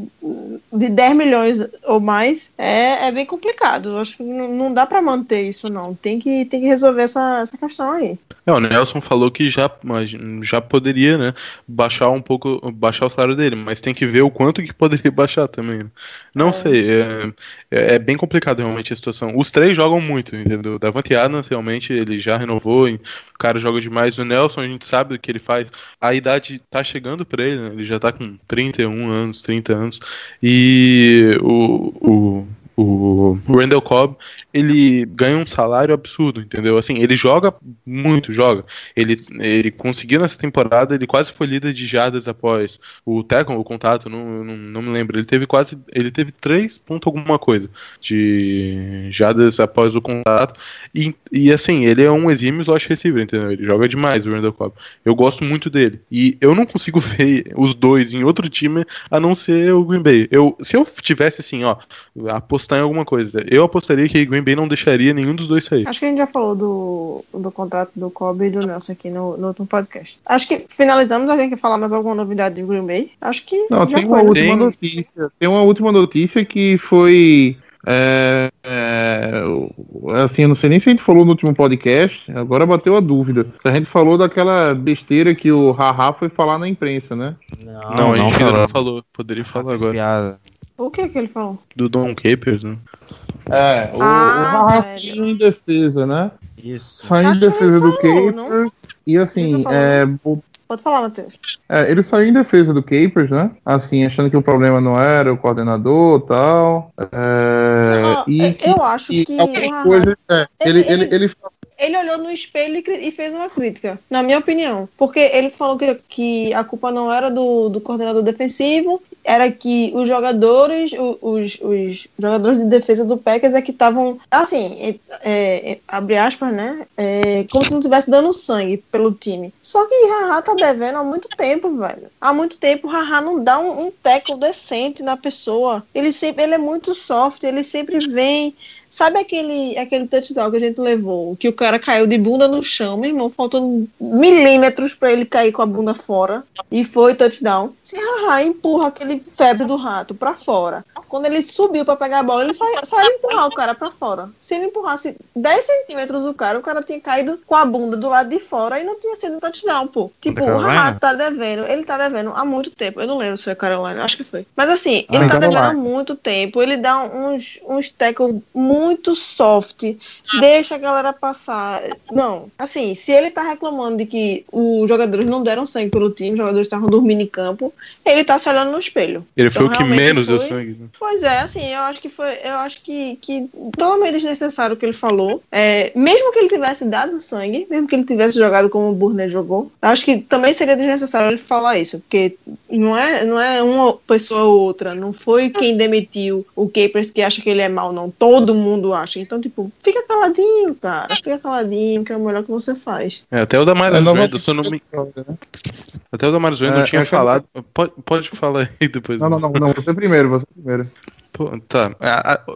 de 10 milhões ou mais é, é bem complicado. Acho que não, dá para manter isso, não. Tem que, tem que resolver essa, essa questão aí. É, o Nelson falou que já, mas já poderia, né, baixar um pouco, baixar o salário dele, mas tem que ver o quanto que poderia [laughs] baixar também. né? Não É. sei, é, é, é bem complicado realmente a situação. Os três jogam muito, entendeu? O Davante Adams realmente ele já renovou, e o cara joga demais. O Nelson a gente sabe o que ele faz. A idade tá chegando pra ele, né? ele já tá com 31 anos, 30 anos. E o, o o Randall Cobb, ele ganha um salário absurdo, entendeu? Assim, ele joga muito, joga. Ele, ele conseguiu nessa temporada, ele quase foi líder de jardas após o tackle, o contato, não, não, não me lembro. Ele teve quase, ele teve 3 ponto alguma coisa de jardas após o contato. E, e assim, ele é um exímio slot receiver, entendeu? Ele joga demais, o Randall Cobb. Eu gosto muito dele. E eu não consigo [laughs] ver os dois em outro time a não ser o Green Bay. Eu, se eu tivesse assim, ó, apostar em alguma coisa, eu apostaria que Green Bay não deixaria nenhum dos dois sair. Acho que a gente já falou do, do contrato do Kobe e do Nelson aqui no, no último podcast. Acho que finalizamos. Alguém quer falar mais alguma novidade de Green Bay? Acho que Não, já tem foi. uma né? última Tem- notícia. Tem uma última notícia que foi. é, é, o- assim, eu não sei nem se a gente falou no último podcast, agora bateu a dúvida. A gente falou daquela besteira que o Haha foi falar na imprensa, né? Não, a gente ainda falou. não falou. Poderia falar agora. piada. O que que ele falou? Do Don Capers, né? É, o, Ah, o Haha saiu em defesa, né? Isso. Saiu em defesa do falou, não? Capers. E assim, tá é, Pode falar, Matheus. é, ele saiu em defesa do Capers, né? Assim, achando que o problema não era o coordenador tal. É, Não, e eu que- acho que alguma coisa. é, ele, ele- ele, ele, ele olhou no espelho e, fez uma crítica, na minha opinião. Porque ele falou que, que a culpa não era do, do coordenador defensivo, era que os jogadores, os, os jogadores de defesa do Packers é que estavam, assim, é, é, abre aspas, né? É, como se não estivesse dando sangue pelo time. Só que Haha tá devendo há muito tempo, velho. Há muito tempo Haha não dá um, um decente na pessoa. Ele sempre, ele é muito soft, ele sempre vem. Sabe aquele, aquele touchdown que a gente levou? Que o cara caiu de bunda no chão, meu irmão, faltando milímetros pra ele cair com a bunda fora. E foi touchdown. Se Haha empurra aquele febre do rato pra fora. Quando ele subiu pra pegar a bola, ele só, só ia empurrar o cara pra fora. Se ele empurrasse 10 centímetros o cara, o cara tinha caído com a bunda do lado de fora e não tinha sido touchdown, pô. Tipo, o? Haha tá devendo. Ele tá devendo há muito tempo. Eu não lembro se foi Carolina, acho que foi. Mas assim, Ah, ele tá então devendo vai. há muito tempo. Ele dá uns, uns tackle muito soft. Deixa a galera passar. Não, assim, se ele tá reclamando de que os jogadores não deram sangue pelo time, os jogadores estavam dormindo em campo, ele tá se olhando no espelho. Ele foi Então, o que menos deu foi- sangue. né? Pois é, assim, eu acho que foi, eu acho que, que totalmente desnecessário o que ele falou. É, mesmo que ele tivesse dado sangue, mesmo que ele tivesse jogado como o Burner jogou, acho que também seria desnecessário ele falar isso, porque não é, não é uma pessoa ou outra, não foi quem demitiu o Capers que acha que ele é mal, não. Todo mundo acha. Então, tipo, fica caladinho, cara. Fica caladinho, que é o melhor que você faz. É, até o Damaris É Wendel, se eu não me... né? Até o Damaris Wendel É, tinha falado. Pode, pode falar aí depois. Não, não, não, não, você primeiro, você primeiro. Pô, tá.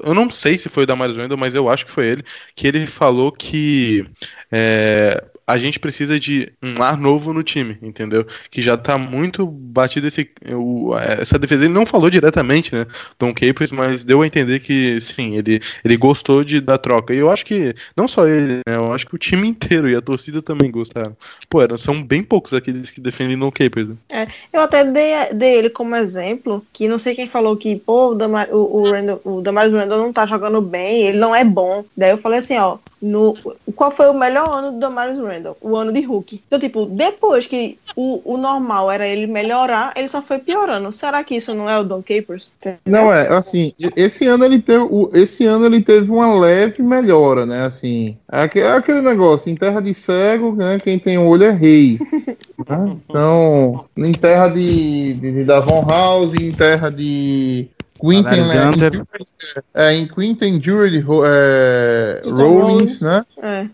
Eu não sei se foi o Damaris Wendel, mas eu acho que foi ele, que ele falou que é, a gente precisa de um ar novo no time, entendeu? Que já tá muito batido esse, o- essa defesa. Ele não falou diretamente, né, Don Capers, mas deu a entender que, sim, ele, ele gostou de, da troca. E eu acho que, não só ele, né, eu acho que o time inteiro e a torcida também gostaram. Pô, eram, são bem poucos aqueles que defendem Don Capers. né? Eu até dei, dei ele como exemplo, que não sei quem falou que, pô, o, Damar, o, o, Randall, o Damaris Randall não tá jogando bem, ele não é bom. Daí eu falei assim, ó, no, qual foi o melhor ano do Damaris Randall? O ano de Hulk. Então, tipo, depois que o, o normal era ele melhorar, ele só foi piorando. Será que isso não é o Don Capers? Não, é, assim, esse ano ele teve, esse ano ele teve uma leve melhora, né, assim, é é aquele negócio, em terra de cego, né, quem tem olho é rei, né? então, em terra de, de, de Davon House, em terra de Quinten, né, Gunter. é, em Quinten Jury é, Rollins, né, É.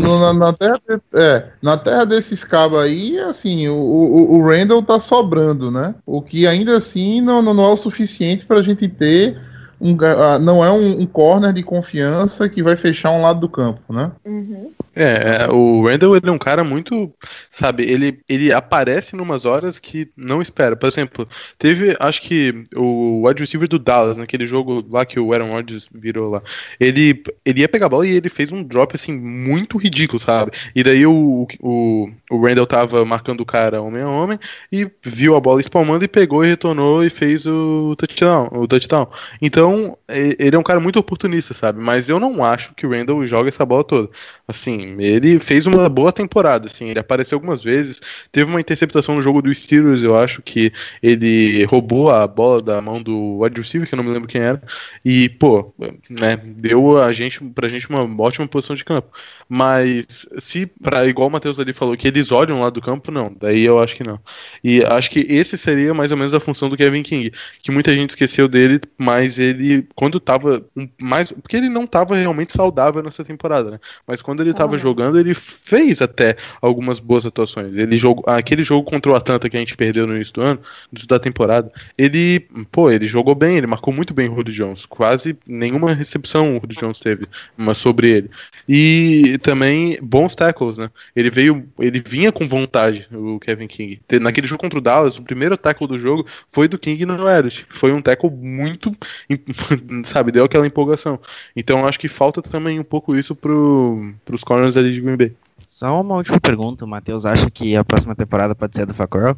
No- na, na terra, de- é, na terra desses cabos aí, assim, o, o, o Randall tá sobrando, né? O que ainda assim não, não, não é o suficiente pra gente ter um, ah, não é um, um corner de confiança que vai fechar um lado do campo, né? Uhum. É, é, o Randall ele é um cara muito, sabe, ele, ele aparece numas horas que não espera. Por exemplo, teve, acho que o wide receiver do Dallas, naquele jogo lá que o Aaron Rodgers virou lá, ele, ele ia pegar a bola e ele fez um drop, assim, muito ridículo, sabe? E daí o, o, o Randall tava marcando o cara homem a homem e viu a bola espalmando e pegou e retornou e fez o touchdown. O touchdown. Então, ele é um cara muito oportunista, sabe? Mas eu não acho que o Randall joga essa bola toda. Assim, ele fez uma boa temporada, assim, ele apareceu algumas vezes, teve uma interceptação no jogo do Steelers, eu acho que ele roubou a bola da mão do wide que eu não me lembro quem era, e, pô, né, deu a gente, pra gente uma ótima posição de campo. Mas se, pra, igual o Matheus ali falou, que eles olham lá do campo, não, daí eu acho que não. E acho que esse seria mais ou menos a função do Kevin King, que muita gente esqueceu dele, mas ele, quando tava mais, porque ele não tava realmente saudável nessa temporada, né? Mas quando ele tava Ah. jogando, ele fez até algumas boas atuações. Ele jogou aquele jogo contra o Atlanta que a gente perdeu no início do ano, da temporada. Ele, pô, ele jogou bem, ele marcou muito bem o Rudy Jones. Quase nenhuma recepção o Rudy Jones teve, mas sobre ele. E também bons tackles, né? Ele veio, ele vinha com vontade, o Kevin King. Naquele jogo contra o Dallas, o primeiro tackle do jogo foi do King no Elliott. Foi um tackle muito, [laughs] sabe, deu aquela empolgação. Então acho que falta também um pouco isso pro, pros corners ali de Green Bay. Só uma última pergunta. O Matheus acha que a próxima temporada pode ser do Facor?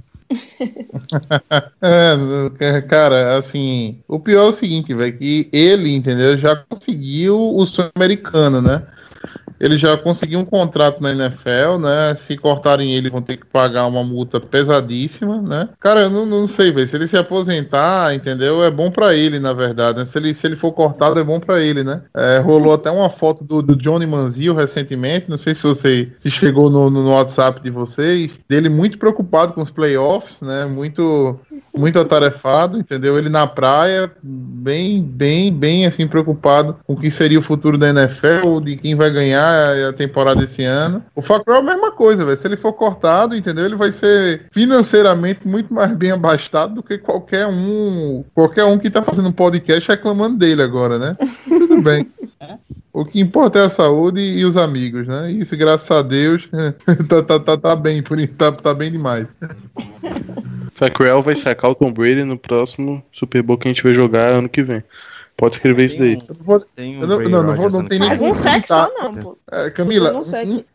É, cara, assim, o pior é o seguinte, velho, que ele, entendeu, já conseguiu o sonho americano, né? Ele já conseguiu um contrato na NFL, né? Se cortarem ele, vão ter que pagar uma multa pesadíssima, né? Cara, eu não, não sei, velho. Se ele se aposentar, entendeu? É bom pra ele, na verdade. Né? Se, ele, se ele for cortado, é bom pra ele, né? É, rolou até uma foto do, do Johnny Manziel recentemente. Não sei se você se chegou no, no WhatsApp de vocês. Dele muito preocupado com os playoffs, né? Muito, muito atarefado, entendeu? Ele na praia, bem, bem, bem assim, preocupado com o que seria o futuro da NFL, de quem vai ganhar a temporada esse ano. O Facro é a mesma coisa, velho. Se ele for cortado, entendeu? Ele vai ser financeiramente muito mais bem abastado do que qualquer um, qualquer um que tá fazendo um podcast reclamando dele agora, né? Tudo bem. [laughs] O que importa é a saúde e os amigos, né? Isso, graças a Deus, [laughs] tá, tá, tá, tá bem, tá, tá bem demais. Fackrell vai sacar o Tom Brady no próximo Super Bowl que a gente vai jogar ano que vem. Pode escrever isso daí. Eu não vou- Tem um eu não, não, não, vou, não tem nem Mas um sexo citar. só não, pô. É, Camila, Um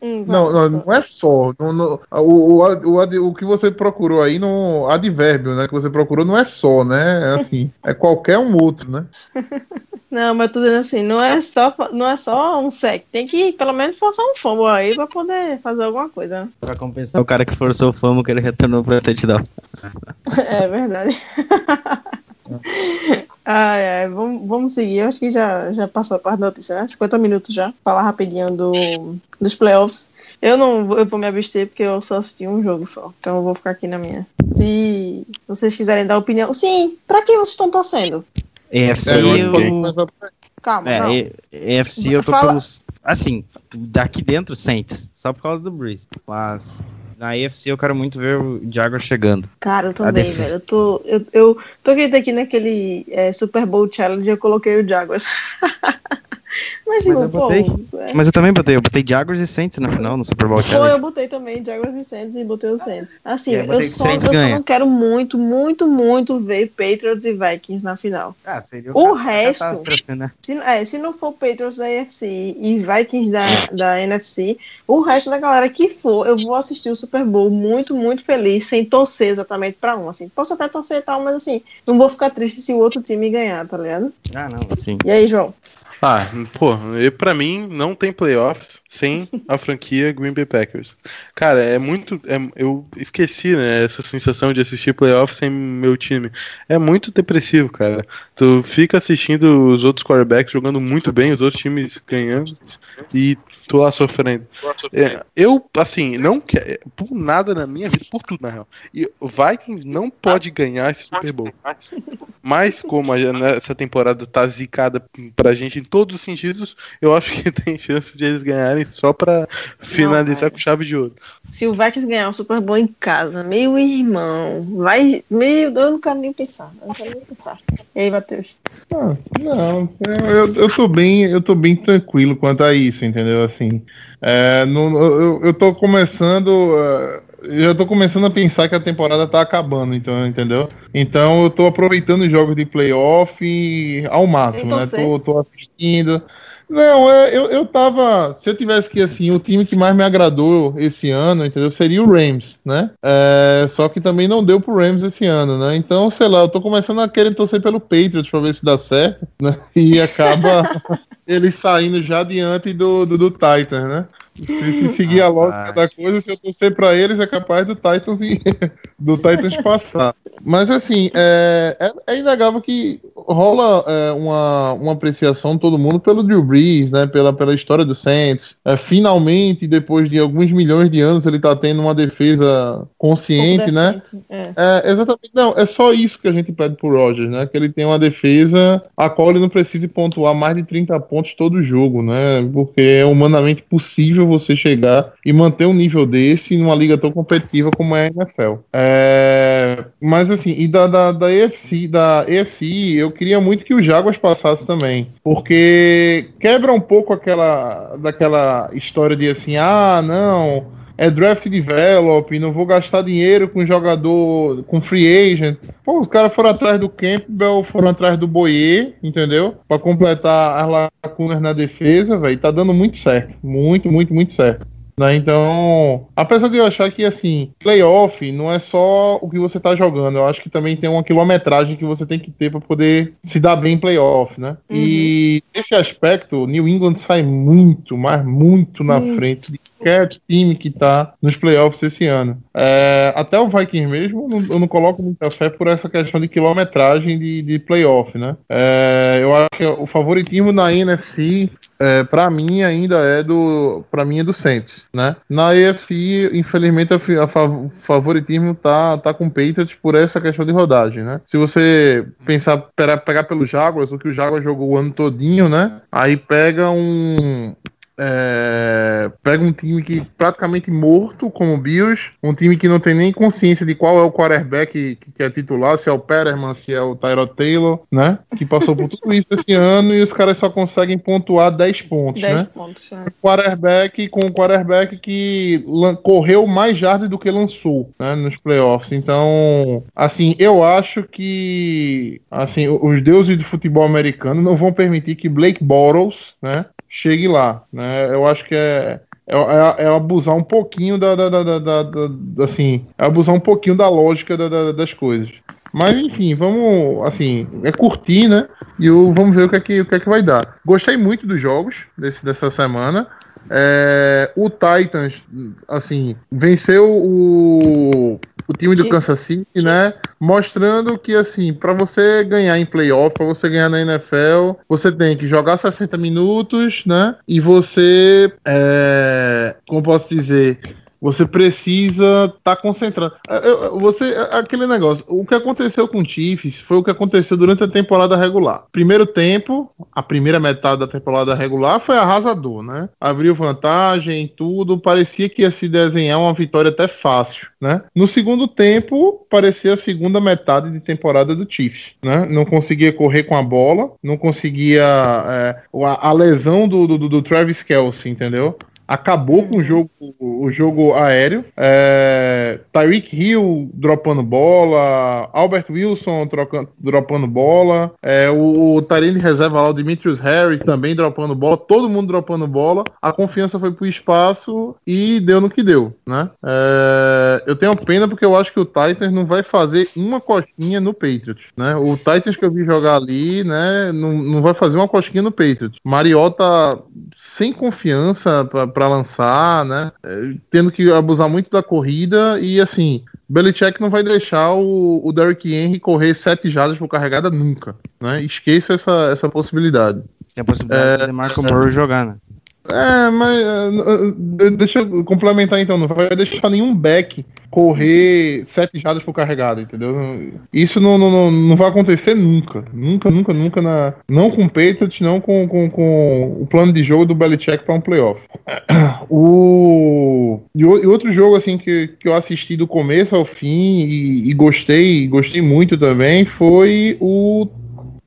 hum, não, não, não é só. Não, não- o, o, o, o que você procurou aí no advérbio, né? Que você procurou não é só, né? É assim, [laughs] é qualquer um outro, né? [laughs] Não, mas eu tô dizendo assim, não é só, não é só um sec. Tem que pelo menos forçar um fumble aí pra poder fazer alguma coisa. né? Pra compensar o cara que forçou o famo que ele retornou pra touchdown. [laughs] É verdade. Ai, ai, vamos, vamos seguir. Eu acho que já, já passou a parte da notícia, né? 50 minutos já. Falar rapidinho do, dos playoffs. Eu não vou, eu vou me abster porque eu só assisti um jogo só. Então eu vou ficar aqui na minha. Se vocês quiserem dar opinião. Sim, pra quem vocês estão torcendo? EFC É, eu. Calma, É, não. EFC eu tô Fala- pelos. Assim, daqui dentro, Saints. Só por causa do Breeze. Mas. Na EFC eu quero muito ver o Jaguars chegando. Cara, eu também, velho. Eu tô, eu, eu tô querendo aqui naquele é, Super Bowl Challenge eu coloquei o Jaguars. [laughs] Mas, tipo, eu pô, botei. é. Mas eu também botei. Eu botei Jaguars e Saints na final, no Super Bowl Pô, Challenge. eu botei também Jaguars e Saints e botei o Saints. Assim, É, eu eu, só, Saints eu só não quero muito, muito, muito ver Patriots e Vikings na final. Ah, seria O resto- né? Se, é, se não for Patriots da AFC e Vikings da, da NFC, o resto da galera que for, eu vou assistir o Super Bowl muito, muito feliz, sem torcer exatamente pra um. Assim, posso até torcer e tal, mas assim, não vou ficar triste se o outro time ganhar, tá ligado? Ah, não, sim. E aí, João? Ah, pô, pra mim não tem playoffs sem a franquia Green Bay Packers. Cara, é muito. é- eu esqueci, né? Essa sensação de assistir playoffs sem meu time. É muito depressivo, cara. Tu fica assistindo os outros quarterbacks jogando muito bem, os outros times ganhando, e tu lá sofrendo. É, eu, assim, não quero. Por nada na minha vida, por tudo, na real. E o Vikings não pode ganhar esse Super Bowl. Mas como a- essa temporada tá zicada pra gente todos os sentidos, eu acho que [laughs] tem chance de eles ganharem só pra finalizar cara. com chave de ouro. Se o Vikings ganhar o Super Bowl em casa, meu irmão, vai. Meu Deus, eu não quero nem pensar. Eu não quero nem pensar. E aí, Matheus? Ah, não, eu, eu tô bem, eu tô bem tranquilo quanto a isso, entendeu? Assim, é, não- eu, eu tô começando, eu já tô começando a pensar que a temporada tá acabando, então, entendeu? Então eu tô aproveitando os jogos de playoff ao máximo, Então, né? Tô, tô assistindo. Não, é, eu, eu tava. Se eu tivesse que, assim, o time que mais me agradou esse ano, entendeu? Seria o Rams, né? É, só que também não deu pro Rams esse ano, né? Então, sei lá, eu tô começando a querer torcer pelo Patriots pra ver se dá certo, né? [laughs] E acaba [laughs] ele saindo já diante do, do, do Titans, né? Se, se seguir a lógica da coisa, se eu torcer pra eles, é capaz do Titans e [laughs] do Titans passar. Mas assim, é, é, é inegável que rola é, uma, uma apreciação de todo mundo pelo Drew Brees, né? Pela, pela história do Saints. É, finalmente, depois de alguns milhões de anos, ele tá tendo uma defesa consciente, Pouco né? É. É, exatamente. Não, é só isso que a gente pede pro Rogers, né? Que ele tenha uma defesa a qual ele não precise pontuar mais de 30 pontos todo jogo, né? Porque é humanamente possível você chegar e manter um nível desse numa liga tão competitiva como é a NFL. É, mas assim, e da, da, da EFC, da EFC, eu queria muito que o Jaguars passasse também. Porque quebra um pouco aquela daquela história de assim, ah, não é draft develop, não vou gastar dinheiro com jogador, com free agent. Pô, os caras foram atrás do Campbell, foram atrás do Boyer, entendeu? Pra completar as lacunas na defesa, velho. Tá dando muito certo. Muito, muito, muito certo. Né? Então, apesar de eu achar que assim, playoff não é só o que você tá jogando, eu acho que também tem uma quilometragem que você tem que ter para poder se dar bem em playoff, né? Uhum. E nesse aspecto, New England sai muito, mas muito na Muito. frente de qualquer time que tá nos playoffs esse ano. É, até o Vikings mesmo, eu não, coloco muita fé por essa questão de quilometragem de, de playoff, né? É, eu acho que o favoritismo na NFC, é, para mim, ainda é do. para mim é do Saints, né? Na AFC, infelizmente, a, a favoritismo tá, tá com o Patriots por essa questão de rodagem, né? Se você pensar, pegar, pegar pelo Jaguars, o que o Jaguars jogou o ano todinho, né? Aí pega um. É, pega um time que praticamente morto, como o Bills, um time que não tem nem consciência de qual é o quarterback que, que é titular, se é o Pererman, se é o Tyrod Taylor, né? Que passou por tudo isso esse ano e os caras só conseguem pontuar 10 pontos, 10 né? pontos. né? quarterback com o quarterback que correu mais jardas do que lançou né, nos playoffs. Então, assim, eu acho que assim, os deuses do futebol americano não vão permitir que Blake Bortles, né, chegue lá, né? Eu acho que é é, é- é abusar um pouquinho da, da- da- da- da- assim, é abusar um pouquinho da lógica da- da- das coisas. Mas enfim, vamos, assim, é curtir, né? E o- vamos ver o que, é que, o que é que vai dar. Gostei muito dos jogos desse, dessa semana. É, o Titans, assim, venceu o, o time do. Kansas City, né? Mostrando que, assim, para você ganhar em playoff, para você ganhar na NFL, você tem que jogar 60 minutos, né? E você, é, como posso dizer, você precisa estar concentrado. É, Você, é aquele negócio. O que aconteceu com o Chiefs foi o que aconteceu durante a temporada regular. Primeiro tempo, a primeira metade da temporada regular foi arrasador, né? Abriu vantagem, tudo. Parecia que ia se desenhar uma vitória até fácil, né? No segundo tempo, parecia a segunda metade de temporada do Chiefs, né? Não conseguia correr com a bola, não conseguia. é, a, lesão do, do, do Travis Kelsey, entendeu? Acabou com o jogo, o jogo aéreo. É, Tyreek Hill dropando bola, Albert Wilson troca- dropando bola, é, o, o Tyrene reserva lá, o Demetrius Harris também dropando bola, todo mundo dropando bola. A confiança foi pro espaço e deu no que deu, né? É, eu tenho pena porque eu acho que o Titans não vai fazer uma costinha no Patriots, né? O Titans que eu vi jogar ali, né, não, não vai fazer uma costinha no Patriots. Mariota sem confiança para lançar, né? É, Tendo que abusar muito da corrida e assim, Belichick não vai deixar o, o Derrick Henry correr sete jardas por carregada nunca, né? Esqueça essa, essa possibilidade. Tem a possibilidade de Marco Morrow jogar, né? É, mas uh, deixa eu complementar então, não vai deixar nenhum back correr sete jardas por carregada, entendeu? Isso não, não, não, vai acontecer nunca. Nunca, nunca, nunca. Na, não com o Patriots, não com, com, com o plano de jogo do Belichick para um playoff. [coughs] O- e outro jogo assim que, que eu assisti do começo ao fim e, e gostei, gostei muito também foi o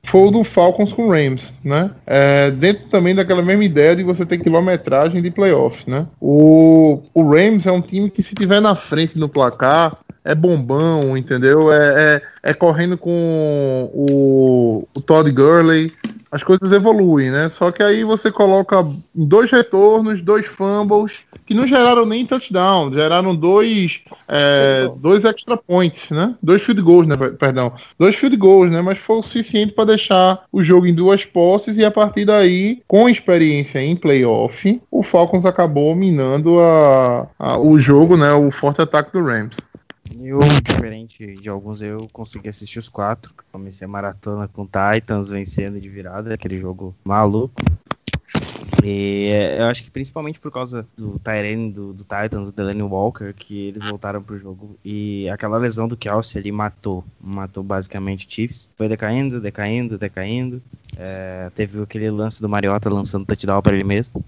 foi o do Falcons com o Rams, né? É, dentro também daquela mesma ideia de você ter quilometragem de playoffs, né? O, o Rams é um time que se tiver na frente no placar é bombão, entendeu? É, é, é correndo com o, o Todd Gurley, as coisas evoluem, né? Só que aí você coloca dois retornos, dois fumbles, que não geraram nem touchdown, geraram dois, é, dois extra points, né? Dois field goals, né? Per- Perdão, dois field goals, né? Mas foi o suficiente para deixar o jogo em duas posses e a partir daí, com experiência em playoff, o Falcons acabou minando a, a- o jogo, né? O forte ataque do Rams. Eu, diferente de alguns, eu consegui assistir os quatro. Comecei a maratona com Titans vencendo de virada, aquele jogo maluco. E é, eu acho que principalmente por causa do Tyrene do, do Titans, o Delaney Walker, que eles voltaram pro jogo. E aquela lesão do Kelsey ali matou. Matou basicamente o Chiefs. Foi decaindo, decaindo, decaindo. É, teve aquele lance do Mariota lançando touchdown pra ele mesmo.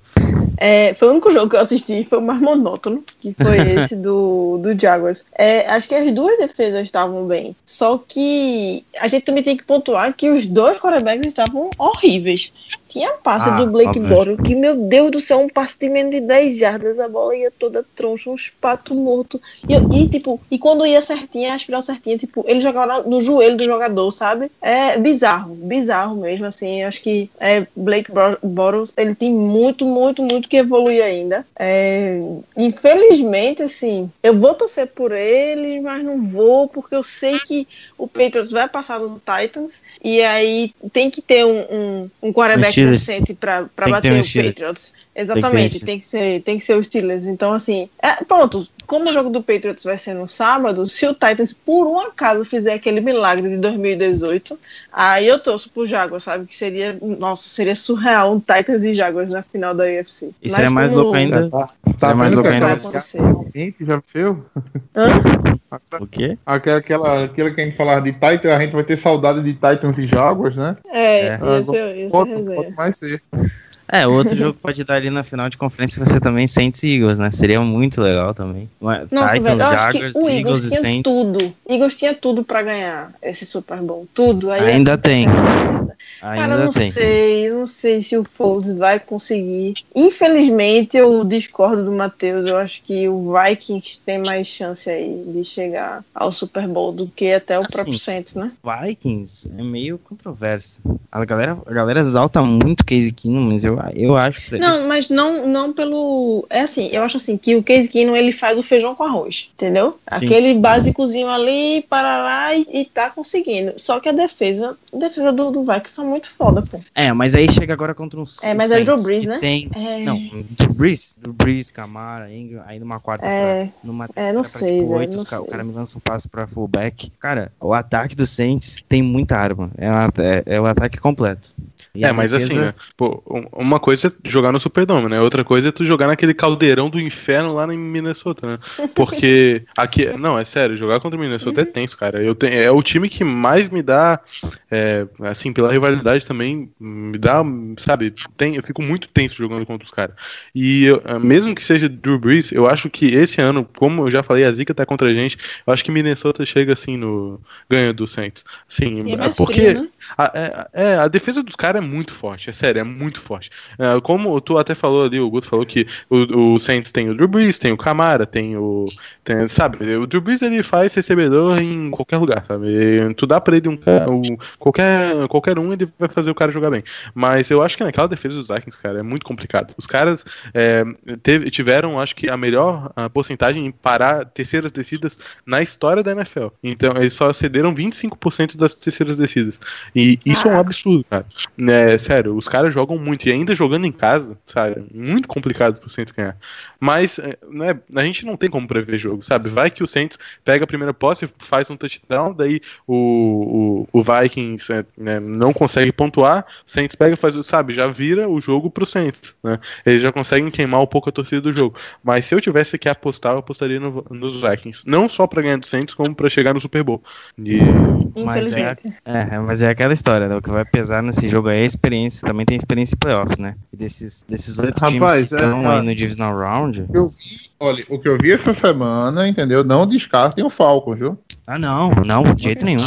É, foi o único jogo que eu assisti, foi o mais monótono, que foi [laughs] esse do, do Jaguars. É, acho que as duas defesas estavam bem. Só que a gente também tem que pontuar que os dois quarterbacks estavam horríveis. Tinha passe Ah, do Blake. Bortles, que, meu Deus do céu, um passe de menos de 10 jardas, a bola ia toda troncha, um espato morto. E, e, tipo, e quando ia certinha, a espiral certinha, tipo, ele jogava no joelho do jogador, sabe? É bizarro, bizarro mesmo, assim. Eu acho que é, Blake Bortles, ele tem muito, muito, muito que evoluir ainda. É, infelizmente, assim, eu vou torcer por ele, mas não vou, porque eu sei que o Patriots vai passar no Titans, e aí tem que ter um, um, um quarterback decente ter bater um o. Patriots. Exatamente, tem que, ser, tem que ser o Steelers. Então, assim, é, pronto. Como o jogo do Patriots vai ser no sábado, se o Titans por um acaso fizer aquele milagre de 2018, aí eu torço pro Jaguars, sabe? Que seria, nossa, seria surreal um Titans e Jaguars na final da UFC. E Mas seria mais louco ainda. Tá, É mais louco ainda. Aquela- já viu? Hã? O quê? Aquela, aquela, aquilo que a gente falava de Titans, a gente vai ter saudade de Titans e Jaguars, né? É, É. ia ser, ia ser Pode, pode mais ser. É, outro jogo que pode dar ali na final de conferência vai ser também Saints e Eagles, né? Seria muito legal também. Nossa, Titans, Jaguars, que o Eagles Eagles e tinha Saints. tudo. Eagles tinha tudo pra ganhar esse Super Bowl. Tudo. Aí Ainda é- tem. Cara, Ainda não tem. sei, eu não sei se o Foles vai conseguir. Infelizmente, eu discordo do Matheus. Eu acho que o Vikings tem mais chance aí de chegar ao Super Bowl do que até o Assim, próprio Saints, né? Vikings é meio controverso. A galera, a galera exalta muito Casey Keenum, mas eu, eu acho pra Não, mas não, não pelo. É assim, eu acho assim que o Case Keenum ele faz o feijão com arroz, entendeu? Sim. Aquele básicozinho ali, parará, e, e tá conseguindo. Só que a defesa, a defesa do, do Vikings são muito foda, pô. É, mas aí chega agora contra um É, mas é Drew Saints Brees, né? Tem... É, Não, Drew Brees, Drew Brees, Camara, Ingram, aí numa quarta É, numa é, não pra, sei, tipo, velho, oito, não os ca- o sei. cara me lança um passe pra fullback. Cara, o ataque do Saints tem muita arma. É, uma- é, é o ataque completo. E É, mas defesa- assim, né? Pô, um- uma coisa é jogar no Superdome, né? Outra coisa é tu jogar naquele caldeirão do inferno lá em Minnesota, né? [laughs] Porque aqui, não, é sério, jogar contra o Minnesota é tenso, cara. Eu tenho, é o time que mais me dá, é, assim, pela rivalidade também, me dá, sabe? Tem, eu fico muito tenso jogando contra os caras. E eu, eh, mesmo que seja Drew Brees, eu acho que esse ano, como eu já falei, a Zica tá contra a gente. Eu acho que Minnesota chega assim no ganho do Saints. Sim, é mais porque frio, né? a, é, é, a defesa dos caras é muito forte, é sério, é muito forte. É, como tu até falou ali, o Guto falou que o, o Saints tem o Drew Brees, tem o Camara, tem o. tem- sabe, o Drew Brees ele faz recebedor em qualquer lugar, sabe? E tu dá pra ele um cara, o- qualquer, qualquer um, ele vai fazer o cara jogar bem. Mas eu acho que naquela defesa dos Vikings, cara, é muito complicado. Os caras é, teve- tiveram, acho que, a melhor a porcentagem em parar terceiras descidas na história da NFL. Então, eles só cederam 25% das terceiras descidas. E isso é um absurdo, cara. É, sério, os caras jogam muito. E ainda jogando em casa, sabe? Muito complicado pro Saints ganhar. Mas é, né, a gente não tem como prever jogo, sabe? Vai que o Saints pega a primeira posse, faz um touchdown, daí o, o, o Vikings é, né, não consegue pontuar, o Saints pega e faz, sabe? Já vira o jogo pro Saints, né? Eles já conseguem queimar um pouco a torcida do jogo. Mas se eu tivesse que apostar, eu apostaria no- nos Vikings. Não só pra ganhar do Saints, como pra chegar no Super Bowl. E Mas é, Infelizmente. é, mas é aquela história, né? O que vai pesar nesse jogo aí é experiência. Também tem experiência em playoffs, né? E desses, desses oito times que estão é, aí no Divisional Round. Eu olha, o que eu vi essa semana, entendeu? Não descartem o Falcon, viu? Ah, não, não, de jeito nenhum.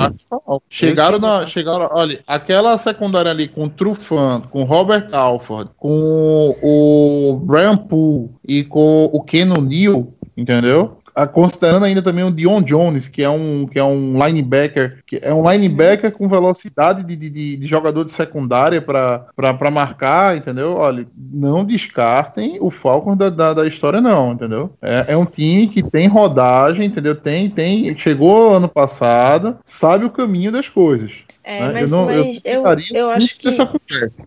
Chegaram na. Chegaram, olha, aquela secundária ali com o Trufant, com o Robert Alford, com o Brian Poole e com o Ken O'Neill, entendeu? Considerando ainda também o Dion Jones, que é um, que é um linebacker, que é um linebacker com velocidade de, de, de- jogador de secundária para marcar, entendeu? Olha, não descartem o Falcons da, da, da história, não, entendeu? É, é um time que tem rodagem, entendeu? Tem, tem, chegou ano passado, sabe o caminho das coisas. É, né? mas, não- mas eu, ficaria eu, acho que,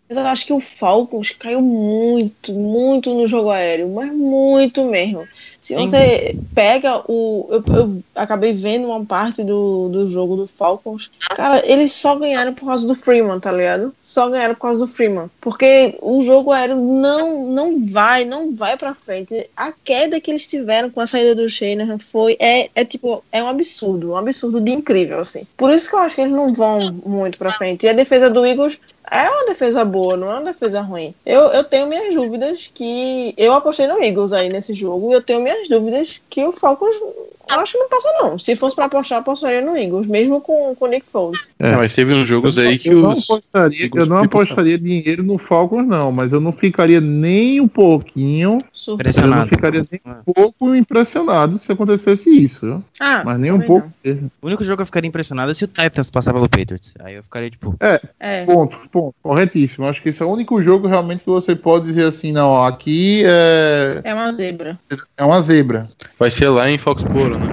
mas eu acho que o Falcons caiu muito, muito no jogo aéreo, mas muito mesmo. Se Sim. você pega o. Eu, eu acabei vendo uma parte do, do jogo do Falcons. Cara, eles só ganharam por causa do Freeman, tá ligado? Só ganharam por causa do Freeman. Porque o jogo aéreo não, não vai, não vai pra frente. A queda que eles tiveram com a saída do Shanahan foi. É, é tipo, é um absurdo, um absurdo de incrível, assim. Por isso que eu acho que eles não vão muito pra frente. E a defesa do Eagles é uma defesa boa, não é uma defesa ruim. Eu, eu tenho minhas dúvidas que. Eu apostei no Eagles aí nesse jogo e eu tenho minhas dúvidas que o Falcons Eu acho que não passa, não. Se fosse pra apostar, eu apostaria no Eagles, mesmo com com o Nick Foles. É, mas teve uns jogos aí que eu não os. apostaria, eu não os- apostaria dinheiro no Falcons, não, mas eu não ficaria nem um pouquinho. Surpresa. Eu não Impressionado. ficaria nem um pouco impressionado se acontecesse isso, viu? Ah, mas nem um pouco não. mesmo. O único jogo que eu ficaria impressionado é se o Titans passar pelo Patriots. Aí eu ficaria tipo, É. Ponto, ponto. Corretíssimo. Acho que esse é o único jogo realmente que você pode dizer assim, não, ó, aqui é, É uma zebra. é uma zebra. Vai ser lá em Foxboro, né?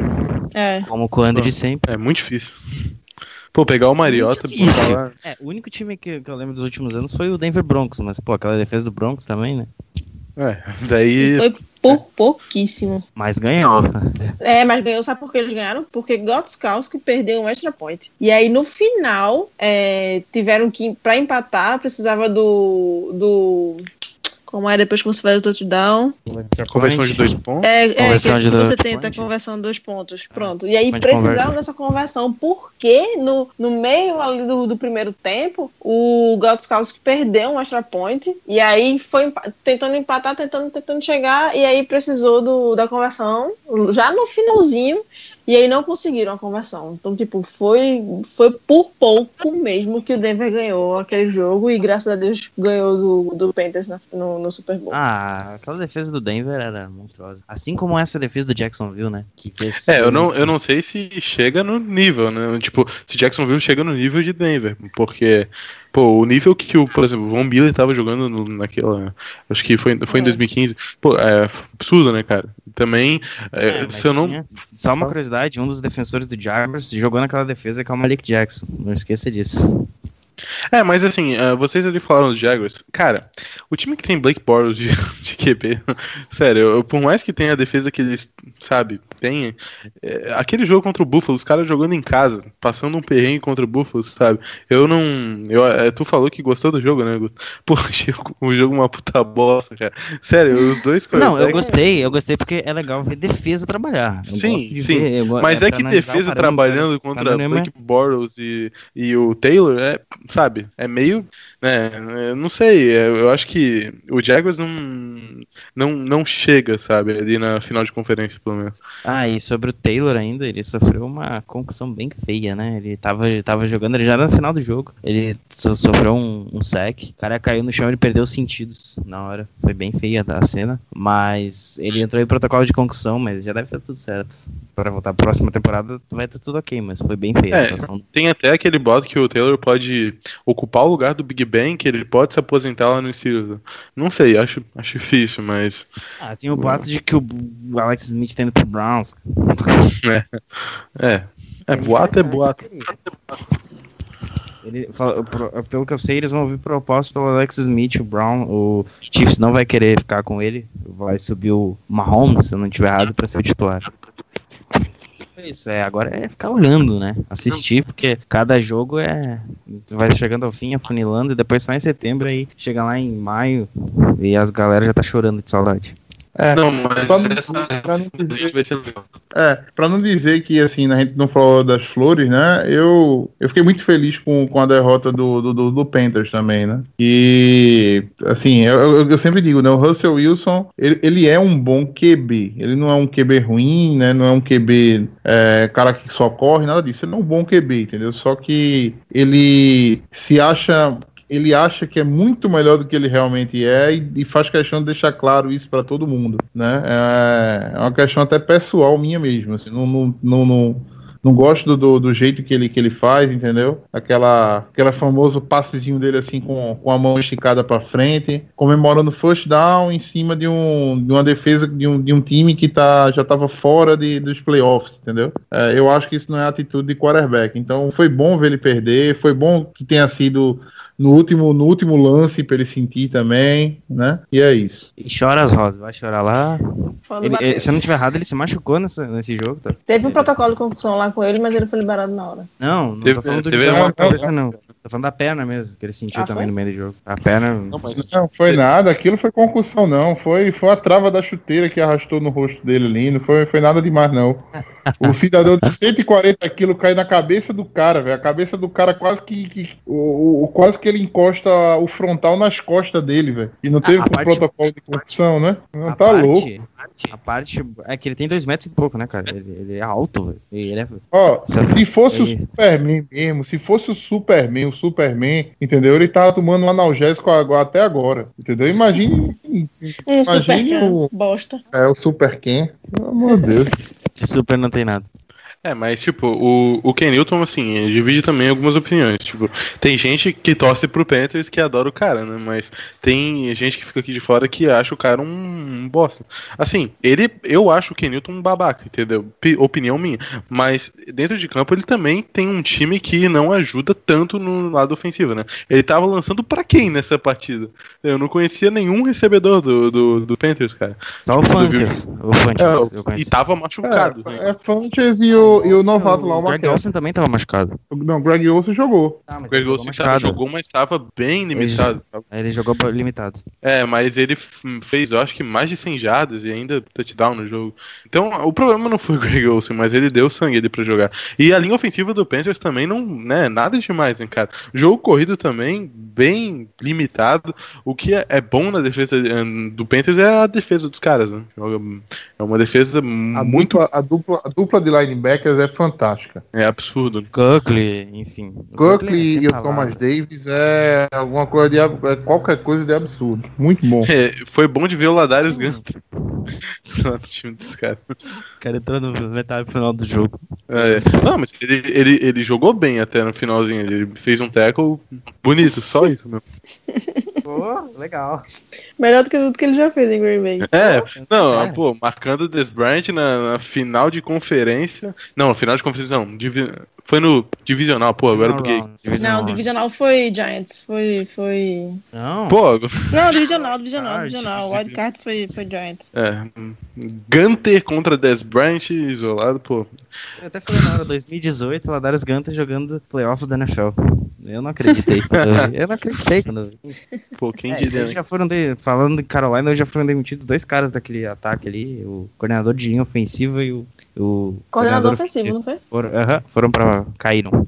É. como com o Andrew de sempre. É muito difícil. Pô, pegar o Mariota Difícil. falar. É, o único time que, que eu lembro dos últimos anos foi o Denver Broncos, mas pô, aquela defesa do Broncos também, né? É, daí. Foi por pouquíssimo. Mas ganhou. É, mas ganhou, sabe por que eles ganharam? Porque Gotskowski perdeu um extra point. E aí, no final, é, tiveram que, pra empatar, precisava do. do como é depois que você faz o touchdown? Conversão de dois pontos. É, é Conversão que de você dois tenta a pontos. conversão de dois pontos. Pronto. E aí conversion. dessa conversão, porque no, no meio ali do, do primeiro tempo, o Gotskowski perdeu um extra point. E aí foi empa- tentando empatar, tentando, tentando chegar. E aí precisou do, da conversão já no finalzinho. E aí não conseguiram a conversão. Então, tipo, foi, foi por pouco mesmo que o Denver ganhou aquele jogo. E graças a Deus ganhou do, do Panthers na- no, no Super Bowl. Ah, aquela defesa do Denver era monstruosa. Assim como essa defesa do Jacksonville, né? Que fez É, eu não, eu não sei se chega no nível, né? Tipo, se Jacksonville chega no nível de Denver. Porque, pô, o nível que, o, por exemplo, o Von Miller tava jogando no- naquela. Acho que foi, foi em É. 2015. Pô, é absurdo, né, cara? Também, é, É, se eu não. Só uma curiosidade, um dos defensores do Jaguars jogou naquela defesa que é o Malik Jackson. Não esqueça disso. É, mas assim, ah, vocês ali falaram dos Jaguars. Cara, o time que tem Blake Bortles de, [laughs] de QB, [laughs] sério, eu- por mais que tenha a defesa que eles, sabe, tem, é, aquele jogo contra o Buffalo, os caras jogando em casa, passando um perrengue contra o Buffalo, sabe? Eu não. Eu, é, tu falou que gostou do jogo, né, Guto? [laughs] Pô, o jogo uma puta bosta, cara. Sério, os dois Não, eu gostei, eu gostei porque é legal ver defesa trabalhar. Eu Sim, sim. ver, Mas é, pra que defesa parâmetro, trabalhando né? contra Parâmetro é- Blake Bortles e, e o Taylor é, sabe, é meio, né, eu não sei, eu acho que o Jaguars não, não, não chega, sabe, ali na final de conferência, pelo menos. Ah, e sobre o Taylor ainda, ele sofreu uma concussão bem feia, né? Ele tava, ele tava jogando, ele já era no final do jogo. Ele so- sofreu um, um sec. O cara caiu no chão e ele perdeu os sentidos na hora. Foi bem feia a cena. Mas ele entrou em protocolo de concussão, mas já deve estar tudo certo. Pra voltar pra próxima temporada vai estar tudo ok, mas foi bem feia a É. situação. Tem até aquele boto que o Taylor pode ocupar o lugar do Big Ben, que ele pode se aposentar lá no Steelers. Não sei, acho, acho difícil, mas Ah, tem o boato de que o Alex Smith tá indo pro Browns. é, é boato é boato. Ele, fala- pro- pelo que eu sei, eles vão ouvir proposta pelo Alex Smith, o Brown, o Chiefs não vai querer ficar com ele, vai subir o Mahomes, se eu não estiver errado, pra ser titular. É Isso, é, agora é ficar olhando, né? Assistir, porque cada jogo é. Vai chegando ao fim, afunilando, e depois só em setembro aí chega lá em maio e as galera já tá chorando de saudade. É, Não, mas não- pra não essa dizer-. É, pra não dizer que assim, a gente não falou das flores, né? Eu, eu fiquei muito feliz com, com a derrota do, do, do, do Panthers também, né? E assim, eu, eu, eu sempre digo, né? O Russell Wilson, ele, ele é um bom QB. Ele não é um QB ruim, né? Não é um QB é, cara que só corre, nada disso. Ele é um bom QB, entendeu? Só que ele se acha ele acha que é muito melhor do que ele realmente é e, e faz questão de deixar claro isso para todo mundo, né? É, é uma questão até pessoal minha mesmo, assim, não, não, não, não, não gosto do, do, jeito que ele, que ele faz, entendeu? Aquela, aquela famoso passezinho dele assim com, com a mão esticada para frente, comemorando first down em cima de, um, de uma defesa de um, de um time que tá, já estava fora de, dos playoffs, entendeu? É, eu acho que isso não é atitude de quarterback. Então foi bom ver ele perder, foi bom que tenha sido no último, no último lance para ele sentir também, né? E é isso. E chora as rosas, vai chorar lá. Ele- ele- se eu não tiver errado, ele se machucou nessa- nesse jogo, tá? Teve um protocolo de concussão lá com ele, mas ele foi liberado na hora. Não, não Teve- tô falando do teve- de não, a cabeça, não. não. Tô falando da perna mesmo, que ele sentiu Ah, também foi? no meio do jogo. A perna. Não, mas Não foi nada, aquilo foi concussão, não. Foi, foi a trava da chuteira que arrastou no rosto dele ali. Não foi, foi nada demais, não. O cidadão de 140 quilos cai na cabeça do cara, velho. A cabeça do cara quase que. que- o, o- quase que ele encosta o frontal nas costas dele, velho. E não teve um parte- protocolo de concussão, né? Não tá parte, louco. A parte. É que ele tem dois metros e pouco, né, cara? Ele, ele é alto, velho. Ele é. Ó, se fosse o Ele- Superman mesmo, se fosse o Superman, o Superman, entendeu? Ele tava tomando um analgésico agora- até agora, entendeu? Imagine, Um super imagine o, bosta. é, o Super Ken. Pelo amor de Deus. De [laughs] super não tem nada. É, mas, tipo, o, o Ken Newton, assim, divide também algumas opiniões. Tipo, tem gente que torce pro Panthers que adora o cara, né? Mas tem gente que fica aqui de fora que acha o cara um, um bosta. Assim, ele, eu acho o Ken Newton um babaca, entendeu? Pi- opinião minha. Mas dentro de campo ele também tem um time que não ajuda tanto no lado ofensivo, né? Ele tava lançando pra quem nessa partida? Eu não conhecia nenhum recebedor do, do, do Panthers, cara. Só o Funches. O Funches, É, e tava machucado. né? É, é Funches e o, e o novato lá, o Greg. Olsen também tava machucado. Não, Greg Olsen jogou. Ah, O Greg ele Olsen tava- jogou, mas tava bem limitado. Ele jogou limitado. É, mas ele fez, eu acho que mais de 100 jardas e ainda touchdown no jogo. Então, o problema não foi o Greg Olsen, mas ele deu sangue ali pra jogar. E a linha ofensiva do Panthers também não, né, nada demais, hein, cara. Jogo corrido também bem limitado. O que é, é bom na defesa eh, do Panthers é a defesa dos caras, né? É uma defesa A muito dupla, a, dupla, a dupla de linebackers é fantástica. é absurdo. Cookley, enfim. O Cookley é e o Thomas? Davis é alguma coisa de é qualquer coisa de absurdo. Muito bom. É, foi bom de ver o Ladarius Gant [laughs] lá no time dos caras. O cara entrou no metade final do jogo. É, não, mas ele, ele, ele jogou bem até no finalzinho. Ele fez um tackle bonito, só isso mesmo. [laughs] Pô, legal. Melhor do que tudo que ele já fez em Green Bay. É, não, É. pô, marcando o Des Bryant na, na final de conferência. Não, final de conferência não. Foi no divisional, pô, agora buguei. Não, divisional foi Giants. Foi. foi... Não. Pô, Não, divisional, divisional, Ah, divisional. divi- Wildcard foi, foi Giants. é. Gunter contra Des Bryant isolado, pô. Eu até falei na hora, 2018, Ladarius Gunter jogando playoffs da NFL. Eu não acreditei. eu não acreditei quando. Pô, quem É, diria, eles né? já foram de- falando de Carolina, já foram demitidos dois caras daquele ataque ali, o coordenador de linha ofensiva e o, o Coordenador ofensivo, não foi? Foram, aham, foram pra. Caíram.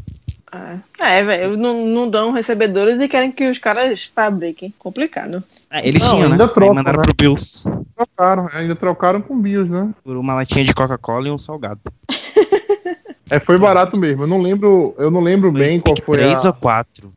É, é velho. Não, não dão recebedores e querem que os caras fabriquem. Complicado. É, eles Não, tinham, né? ainda Aí trocam, mandaram né? pro Bills Trocaram, ainda trocaram com o Bills, né? por uma latinha de Coca-Cola e um salgado. [laughs] É, foi barato mesmo. Eu não lembro, eu não lembro bem qual foi Três a. ou quatro.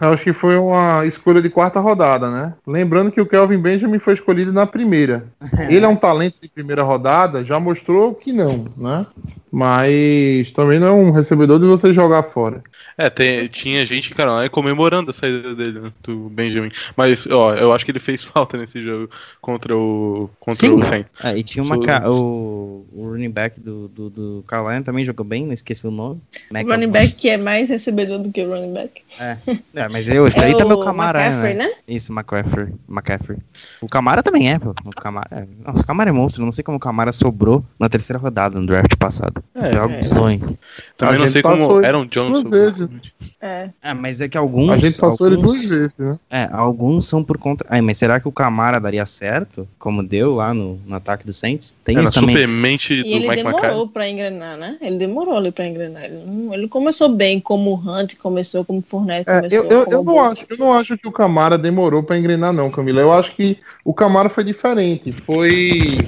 Eu acho que foi uma escolha de quarta rodada, né? Lembrando que o Kelvin Benjamin foi escolhido na primeira. Ele é um talento de primeira rodada, já mostrou que não, né? Mas também não é um recebedor de você jogar fora. É, tem- tinha gente Carolina comemorando a saída dele, né, do Benjamin. Mas, ó, eu acho que ele fez [laughs] falta nesse jogo contra o, contra Sim. o Saints. Ah, e tinha uma. Sou- ca- O, o running back do, do, do Carolina também jogou bem, não esqueci o nome. O running back que é mais recebedor do que o running back. É, mas eu, esse É aí tá o meu Camara, McCaffrey, né? né? Isso, McCaffrey. McCaffrey. O Camara também é, pô. O Camara é... Nossa, o Camara é monstro. Eu não sei como o Camara sobrou na terceira rodada no draft passado. É, algo é. bizonho. Também A não sei como Aaron Jones. duas vezes. É. É, mas é que alguns. A gente passou ele alguns, duas vezes, né? É, alguns são por conta. Ai, mas será que o Camara daria certo? Como deu lá no, no ataque do Saints? Tem É, na isso também. supermente E do ele Mike demorou McCarthy. pra engrenar, né? Ele demorou ali pra engrenar. Ele não, ele começou bem como o Hunt começou, como o Fournette É, começou. eu, eu, eu não Bolt. acho, eu não acho que o Camara demorou pra engrenar, não, Camila. Eu acho que o Camara foi diferente. Foi.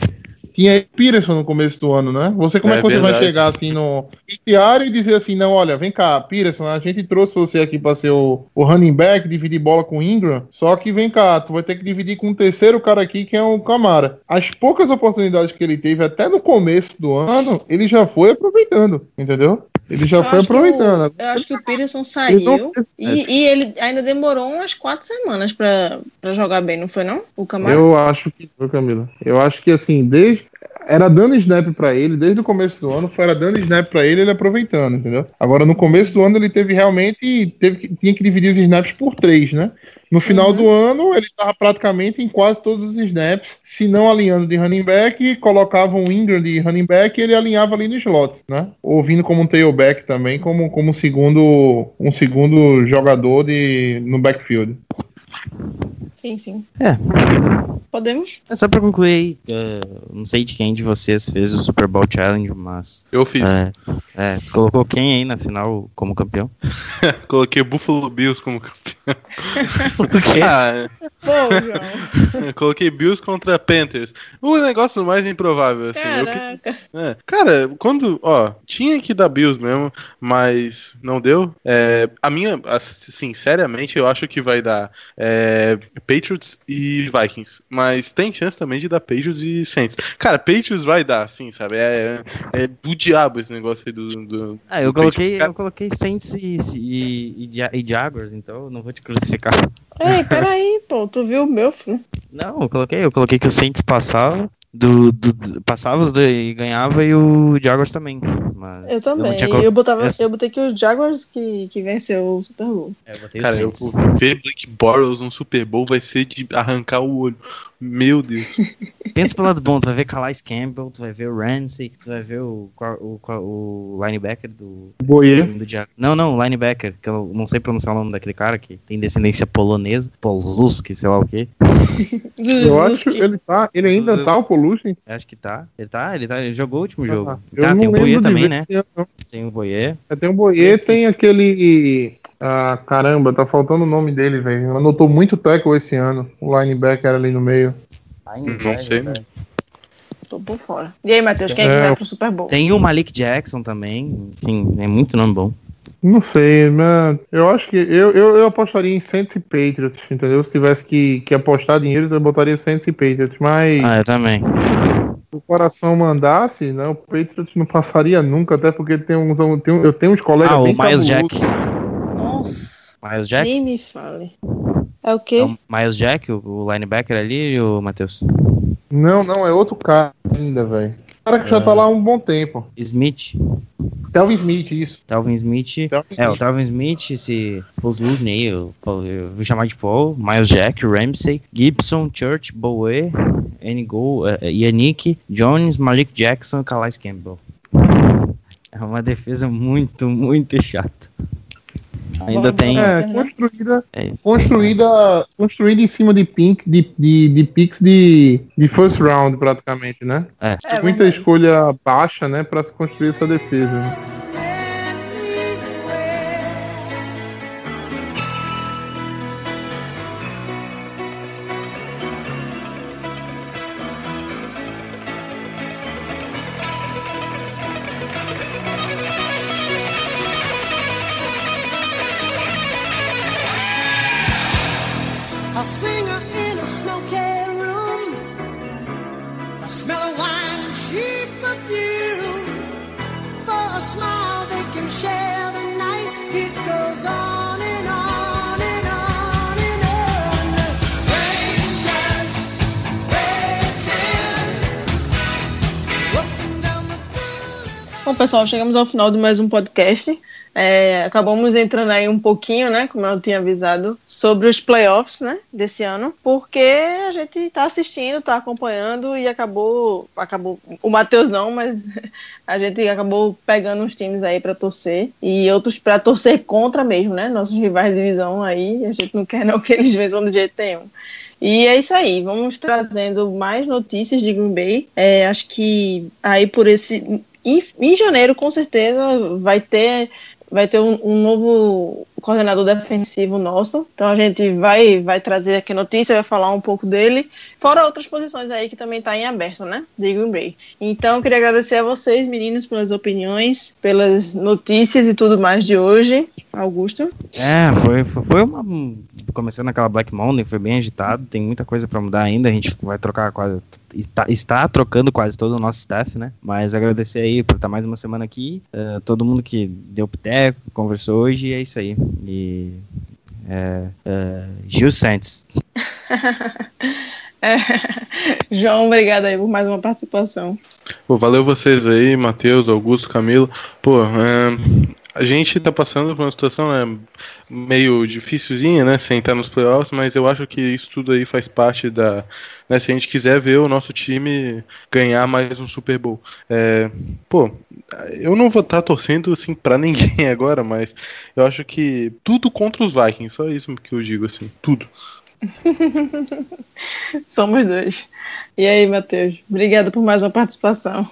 Tinha Peterson no começo do ano, né? Você como é, É que você vai verdade. chegar assim no vestiário e dizer assim, não, olha, vem cá, Peterson, a gente trouxe você aqui pra ser o, o running back, dividir bola com o Ingram, só que vem cá, tu vai ter que dividir com um terceiro cara aqui que é o Camara. As poucas oportunidades que ele teve até no começo do ano, ele já foi aproveitando, entendeu? Ele já Eu foi que o- aproveitando. Eu acho que o Peterson Ele saiu não- e, e ele ainda demorou umas quatro semanas pra jogar bem, não foi não? O Camara? Eu acho que foi, Camila. Eu acho que assim, desde. Era dando snap pra ele, desde o começo do ano, foi era dando snap pra ele, ele aproveitando, entendeu? Agora, no começo do ano, ele teve realmente. Teve tinha que dividir os snaps por três, né? No final Uhum. do ano, ele estava praticamente em quase todos os snaps, se não alinhando de running back, colocava um Ingram de running back e ele alinhava ali no slot, né? Ouvindo como um tailback também, como, como um segundo um segundo jogador de, no backfield. Sim, sim. É. Podemos? É só pra concluir aí, é, não sei de quem de vocês fez o Super Bowl Challenge, mas Eu fiz. é, É, tu colocou quem aí na final como campeão? [laughs] Coloquei Buffalo Bills como campeão. [laughs] Por quê? Ah, Pô, João. [laughs] coloquei Bills contra Panthers. O negócio mais improvável, assim. eu Caraca. É, cara, quando, ó, tinha que dar Bills mesmo, mas não deu. É, a minha, assim, seriamente, eu acho que vai dar é, Patriots e Vikings, mas tem chance também de dar Patriots e Saints. Cara, Patriots vai dar, assim, sabe? É, é do diabo esse negócio aí do. do Ah, eu do coloquei, eu coloquei Saints e, e, e, e Jaguars, então eu não vou te crucificar. Ei, peraí, pô, tu viu o meu, filho? Não, eu coloquei, eu coloquei que o Saints passava, do, do, do- passava os dois e ganhava e o Jaguars também. Mas Eu também. Eu, colo- botava, essa- eu botei que o Jaguars que, que venceu o Super Bowl. É, eu botei o Cara, eu Saints. ver Blake Bortles no Super Bowl vai ser de arrancar o olho. Meu Deus. [laughs] Pensa pelo lado bom, tu vai ver Calais Campbell, tu vai ver o Ramsey, tu vai ver o, o, o linebacker do, Boiê. do. Não, não, o linebacker, que eu não sei pronunciar o nome daquele cara que tem descendência polonesa, Polzuski, sei lá o quê. [laughs] Eu acho que ele tá. Ele ainda tá o Polution. Acho que tá. Ele tá, ele tá, ele jogou o último jogo. Ah, eu tá, não tem o de também, né? não. Tem o Boiê. É, Tem o Esse- tem aquele. Ah, caramba, tá faltando o nome dele, velho. Anotou muito tackle esse ano. O linebacker ali no meio. Não sei, né? Tô por fora. E aí, Matheus, quem é que É, vai pro Super Bowl? Tem o Malik Jackson também. Enfim, é muito nome bom. Não sei, mas eu acho que eu, eu, eu apostaria em Saints e Patriots, entendeu? Se tivesse que, que apostar dinheiro, eu botaria Saints e Patriots. Mas Ah, eu também. se o coração mandasse, né, o Patriots não passaria nunca, até porque tem uns, tem eu tenho uns colegas Ah, o bem Miles Jack. Nossa, Miles Jack? nem me fale. É o É quê? o Miles Jack, o, o linebacker ali, o Matheus? Não, não, é outro cara ainda, velho. Cara que já tá lá há um bom tempo. Smith. Telvin Smith, isso. Talvin Smith. Telvin É, o Smith. Talvin Smith, esse Paul Sludney, eu, eu vou chamar de Paul, Miles Jack, Ramsey, Gibson, Church, Bowie, Enigo, uh, Yannick, Jones, Malik Jackson e Calais Campbell. É uma defesa muito, muito chata. Ainda tem. É, né? construída, É construída, construída em cima de pink, de, de, de picks de, de first round, praticamente, né? É. É Muita escolha baixa, né, pra se construir essa defesa. né? Pessoal, chegamos ao final de mais um podcast. É, acabamos entrando aí um pouquinho, né, como eu tinha avisado, sobre os playoffs, né, desse ano, porque a gente tá assistindo, tá acompanhando e acabou, acabou, o Matheus não, mas [laughs] a gente acabou pegando uns times aí para torcer e outros para torcer contra mesmo, né, nossos rivais de divisão aí, a gente não quer não que eles vençam de jeito nenhum. E é isso aí, vamos trazendo mais notícias de Green Bay. É, acho que aí por esse. Em, em janeiro, com certeza, vai ter. Vai ter um, um novo coordenador defensivo nosso. Então a gente vai, vai trazer aqui notícia, vai falar um pouco dele. Fora outras posições aí que também está em aberto, né? De Green Bay. Então queria agradecer a vocês, meninos, pelas opiniões, pelas notícias e tudo mais de hoje. Augusto. É, foi, foi, uma. Começando aquela Black Monday, foi bem agitado, tem muita coisa pra mudar ainda. A gente vai trocar quase. Está, está trocando quase todo o nosso staff, né? Mas agradecer aí por estar mais uma semana aqui. eh, todo mundo que deu piteco, conversou hoje, e é isso aí. E. É, é, Gil Santos. [laughs] É. João, obrigado aí por mais uma participação. Pô, valeu vocês aí, Matheus, Augusto, Camilo. Pô, é, a gente tá passando por uma situação né, meio dificilzinha, né? Sem estar nos playoffs, mas eu acho que isso tudo aí faz parte da. Né, se a gente quiser ver o nosso time ganhar mais um Super Bowl. É, pô, eu não vou estar torcendo assim pra ninguém [laughs] agora, mas eu acho que tudo contra os Vikings, só isso que eu digo assim, tudo. [laughs] Somos dois. E aí, Matheus? Obrigado por mais uma participação.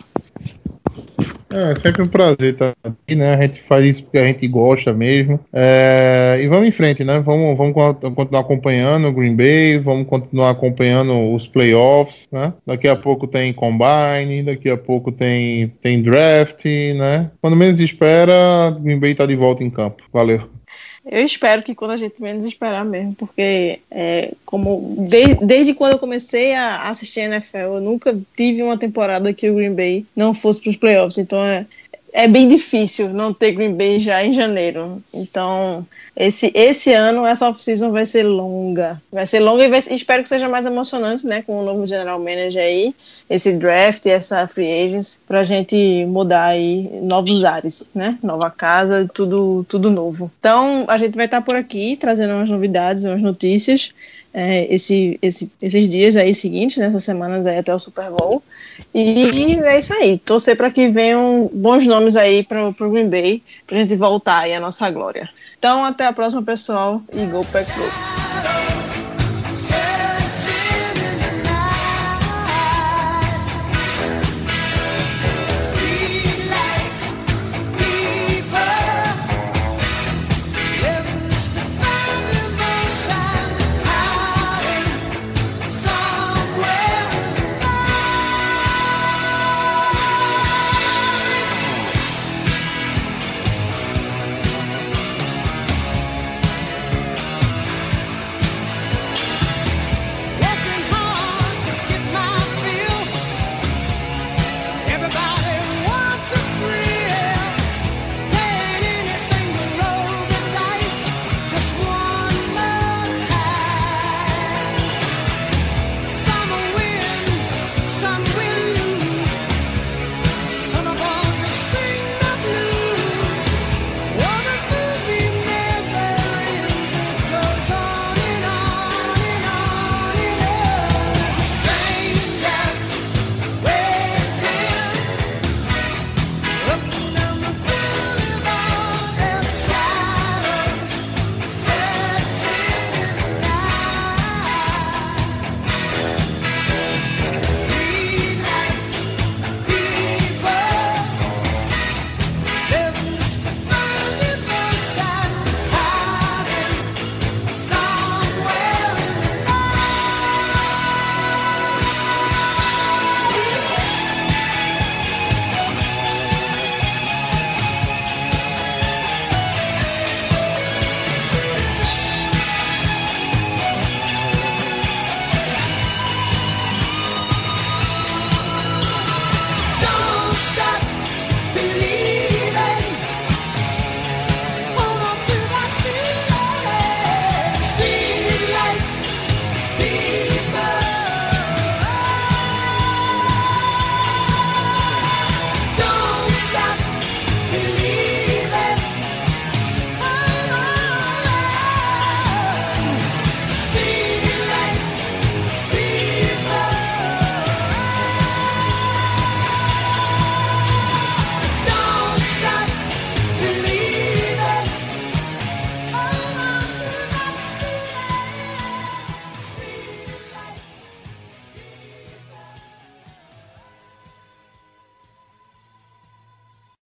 É, é sempre um prazer estar aqui, né? A gente faz isso porque a gente gosta mesmo. É, e vamos em frente, né? Vamos, vamos continuar acompanhando o Green Bay, vamos continuar acompanhando os playoffs, né? Daqui a pouco tem combine, daqui a pouco tem, tem draft, né? Quando menos espera, Green Bay tá de volta em campo. Valeu. Eu espero que quando a gente menos esperar mesmo, porque é, como de, desde quando eu comecei a assistir NFL, eu nunca tive uma temporada que o Green Bay não fosse para os playoffs. Então é, é bem difícil não ter Green Bay já em janeiro. Então, esse, esse ano, essa off-season vai ser longa. Vai ser longa e vai, espero que seja mais emocionante, né? Com o novo general manager aí, esse draft, essa free agents, pra gente mudar aí novos ares, né? Nova casa, tudo, tudo novo. Então, a gente vai estar por aqui trazendo umas novidades, umas notícias é, esse, esse, esses dias aí seguintes, nessas semanas aí até o Super Bowl. E é isso aí. Torcer para que venham bons nomes aí para o Green Bay, para a gente voltar aí à nossa glória. Então, até a próxima, pessoal, e Go Pack Go!